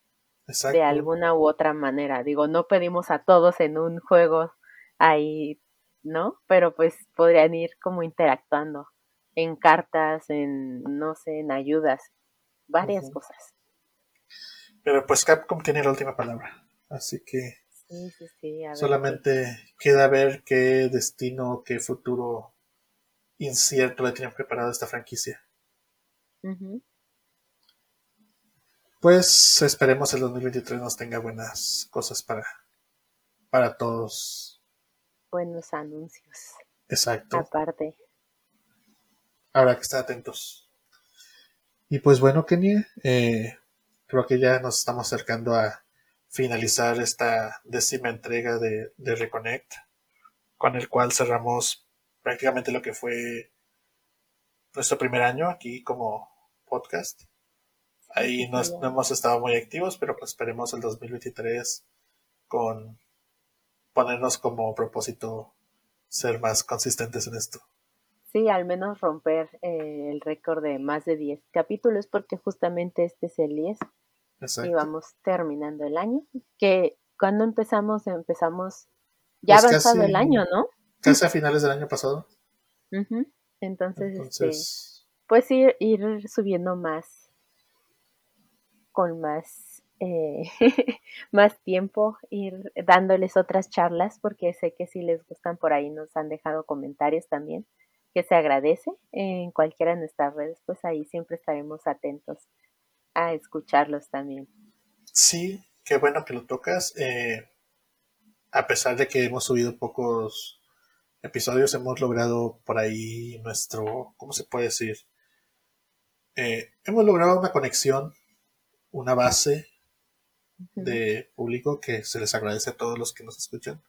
Exacto. De alguna u otra manera. Digo, no pedimos a todos en un juego ahí, ¿no? Pero pues podrían ir como interactuando en cartas, en, no sé, en ayudas, varias cosas. Pero pues Capcom tiene la última palabra. Así que sí, sí, sí, solamente queda ver qué destino, qué futuro incierto le tienen preparado esta franquicia. Pues esperemos el 2023 nos tenga buenas cosas para, para todos. Buenos anuncios. Exacto. Aparte. Habrá que estar atentos. Y pues bueno, Kenny, eh, creo que ya nos estamos acercando a finalizar esta décima entrega de, de Reconnect, con el cual cerramos prácticamente lo que fue nuestro primer año aquí como podcast. Ahí no, hemos estado muy activos, pero pues esperemos el 2023 con ponernos como propósito ser más consistentes en esto. Sí, al menos romper eh, el récord de más de 10 capítulos, porque justamente este es el 10 Exacto. y vamos terminando el año. Que cuando empezamos, empezamos ya pues avanzado el año, ¿no? Casi a finales del año pasado. Entonces, Este, pues ir, ir subiendo más, con más, eh, más tiempo, ir dándoles otras charlas, porque sé que si les gustan por ahí nos han dejado comentarios también, que se agradece en cualquiera de nuestras redes, pues ahí siempre estaremos atentos a escucharlos también. Sí, qué bueno que lo tocas. Eh, a pesar de que hemos subido pocos episodios hemos logrado por ahí nuestro, ¿cómo se puede decir? Eh, hemos logrado una conexión, una base de público que se les agradece a todos los que nos escuchan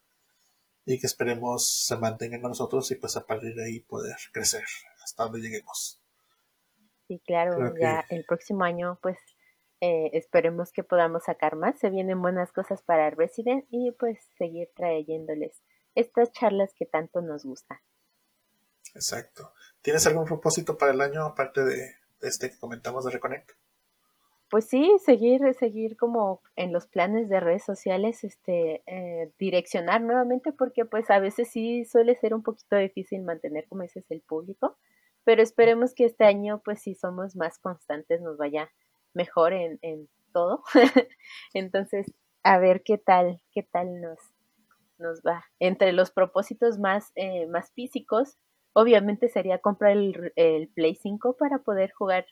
y que esperemos se mantengan con nosotros y pues a partir de ahí poder crecer hasta donde lleguemos. Sí, claro, ya el próximo año pues eh, esperemos que podamos sacar más, se vienen buenas cosas para Resident y pues seguir trayéndoles estas charlas que tanto nos gustan. Exacto. ¿Tienes algún propósito para el año aparte de, este que comentamos de Reconnect? Pues sí, seguir, seguir como en los planes de redes sociales, este, eh, direccionar nuevamente, porque pues a veces sí suele ser un poquito difícil mantener, como dices, el público, pero esperemos que este año, pues si somos más constantes, nos vaya mejor en, en todo. Entonces, a ver qué tal, qué tal nos, nos va. Entre los propósitos más, eh, más físicos, obviamente sería comprar el, el, Play 5 para poder jugar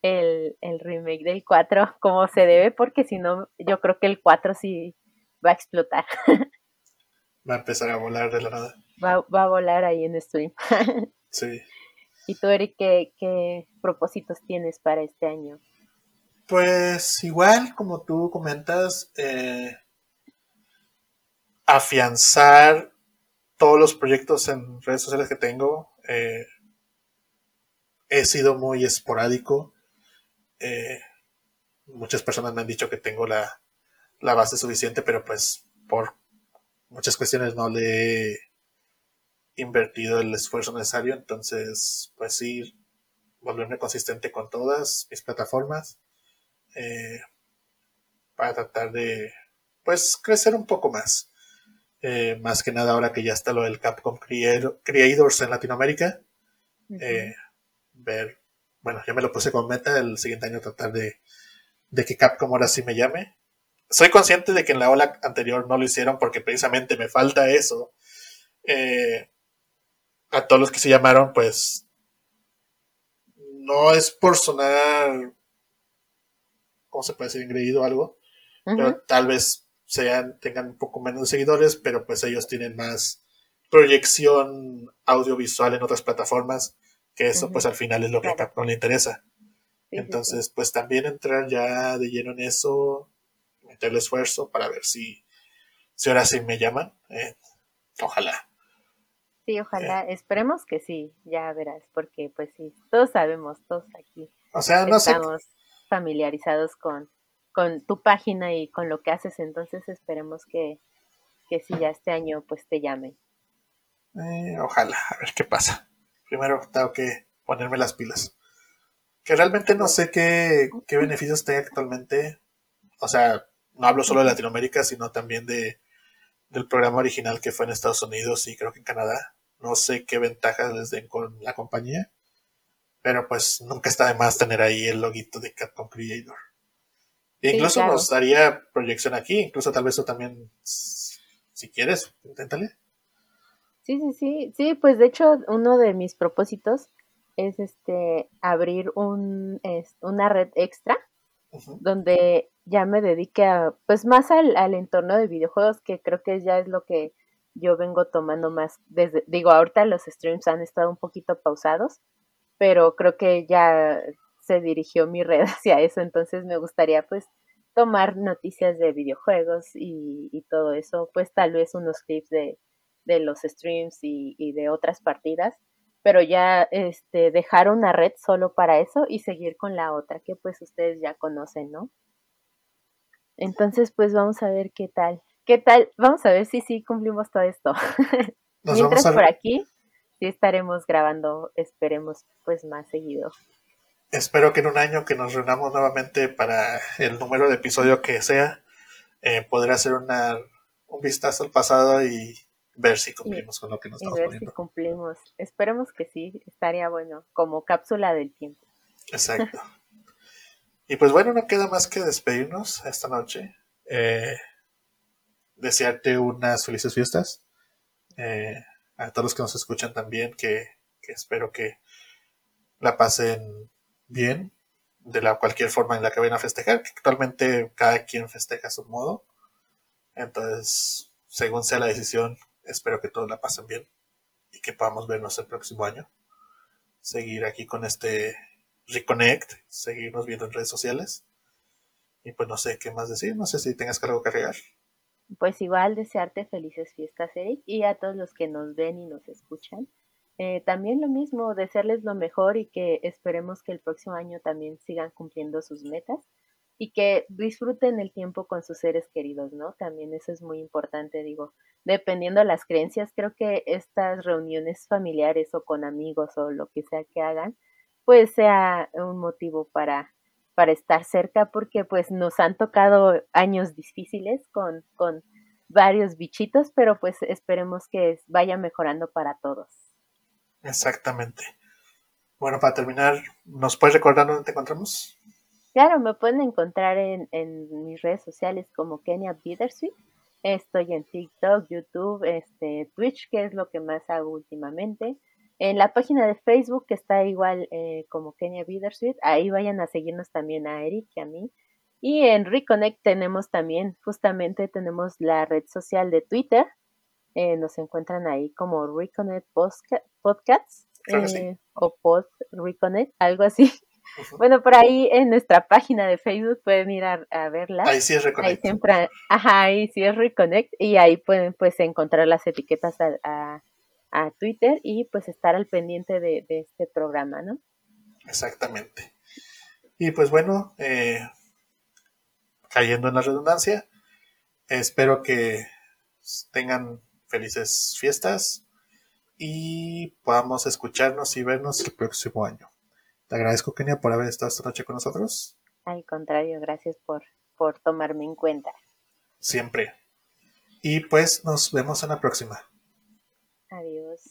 el, el, remake del 4 como se debe, porque si no, yo creo que el 4 sí va a explotar. Va a empezar a volar de la nada. Va, va a volar ahí en stream. sí. ¿Y tú, Eric, qué, qué propósitos tienes para este año? Pues igual, como tú comentas, eh, afianzar todos los proyectos en redes sociales que tengo. Eh, he sido muy esporádico. Eh, muchas personas me han dicho que tengo la, base suficiente, pero pues por muchas cuestiones no le he invertido el esfuerzo necesario. Entonces, pues sí, volverme consistente con todas mis plataformas eh, para tratar de, pues, crecer un poco más. Eh, más que nada ahora que ya está lo del Capcom Creators en Latinoamérica. Eh, ver, bueno, ya me lo puse con meta el siguiente año tratar de, que Capcom ahora sí me llame. Soy consciente de que en la ola anterior no lo hicieron porque precisamente me falta eso. Eh, a todos los que se llamaron, pues no es por sonar, ¿cómo se puede decir? Engreído o algo, pero tal vez sean, tengan un poco menos de seguidores, pero pues ellos tienen más proyección audiovisual en otras plataformas, que eso pues al final es lo que a Capcom le interesa. Entonces, pues también entrar ya de lleno en eso, meterle esfuerzo para ver si, si ahora sí me llaman. Eh, ojalá. Sí, ojalá. Eh. Esperemos que sí, ya verás, porque pues sí, todos sabemos, todos aquí. O sea, no estamos familiarizados con, con tu página y con lo que haces, entonces esperemos que, que si ya este año pues te llamen. Eh, ojalá, a ver qué pasa. Primero tengo que ponerme las pilas. Que realmente no sé qué, qué beneficios tenga actualmente. O sea, no hablo solo de Latinoamérica, sino también de, del programa original que fue en Estados Unidos y creo que en Canadá. No sé qué ventajas les den con la compañía. Pero pues nunca está de más tener ahí el loguito de Capcom Creator incluso nos daría proyección aquí, incluso tal vez tú también, si quieres, inténtale. Sí, sí, sí, sí, pues de hecho uno de mis propósitos es este abrir un, una red extra donde ya me dedique a, pues más al, al, entorno de videojuegos, que creo que ya es lo que yo vengo tomando más desde, digo, ahorita los streams han estado un poquito pausados, pero creo que ya se dirigió mi red hacia eso, entonces me gustaría pues tomar noticias de videojuegos y, y todo eso, pues tal vez unos clips de, de los streams y, y, de otras partidas, pero ya este, dejar una red solo para eso y seguir con la otra, que pues ustedes ya conocen, ¿no? Entonces, pues vamos a ver qué tal. ¿Qué tal? Vamos a ver si sí cumplimos todo esto. Mientras por aquí, sí estaremos grabando, esperemos, pues más seguido espero que en un año que nos reunamos nuevamente para el número de episodio que sea, eh, poder hacer una, un vistazo al pasado y ver si cumplimos con lo que nos y ver Si cumplimos. Esperemos que sí, estaría bueno, como cápsula del tiempo. Exacto. y pues bueno, no queda más que despedirnos esta noche. Eh, desearte unas felices fiestas. Eh, a todos los que nos escuchan también, que, que espero que la pasen bien de la cualquier forma en la que vayan a festejar, que actualmente cada quien festeja a su modo. Entonces, según sea la decisión, espero que todos la pasen bien y que podamos vernos el próximo año. Seguir aquí con este Reconnect, seguirnos viendo en redes sociales. Y pues no sé qué más decir, no sé si tengas algo que agregar. Pues igual desearte felices fiestas, Eric, y a todos los que nos ven y nos escuchan. Eh, también lo mismo, desearles lo mejor y que esperemos que el próximo año también sigan cumpliendo sus metas y que disfruten el tiempo con sus seres queridos, ¿no? También eso es muy importante, digo, dependiendo de las creencias, creo que estas reuniones familiares o con amigos o lo que sea que hagan, pues sea un motivo para, para estar cerca porque pues nos han tocado años difíciles con, con varios bichitos, pero pues esperemos que vaya mejorando para todos. Exactamente. Bueno, para terminar, ¿nos puedes recordar dónde te encontramos? Claro, me pueden encontrar en, mis redes sociales como Kenia Bittersweet. Estoy en TikTok, YouTube, este, Twitch, que es lo que más hago últimamente. En la página de Facebook, que está igual eh, como Kenia Bittersweet, ahí vayan a seguirnos también a Eric y a mí. Y en Reconnect tenemos también, justamente tenemos la red social de Twitter, eh, nos encuentran ahí como Reconnect Podcasts eh, o Pod Reconnect, algo así. Bueno, por ahí en nuestra página de Facebook pueden ir a, verla. Ahí sí es Reconnect. Ahí siempre, ajá, ahí sí es Reconnect y ahí pueden pues encontrar las etiquetas a, a, Twitter y pues estar al pendiente de, de, este programa, ¿no? Exactamente. Y pues bueno, eh, cayendo en la redundancia, espero que tengan felices fiestas y podamos escucharnos y vernos el próximo año. Te agradezco, Kenia, por haber estado esta noche con nosotros. Al contrario, gracias por, por tomarme en cuenta. Siempre. Y pues nos vemos en la próxima. Adiós.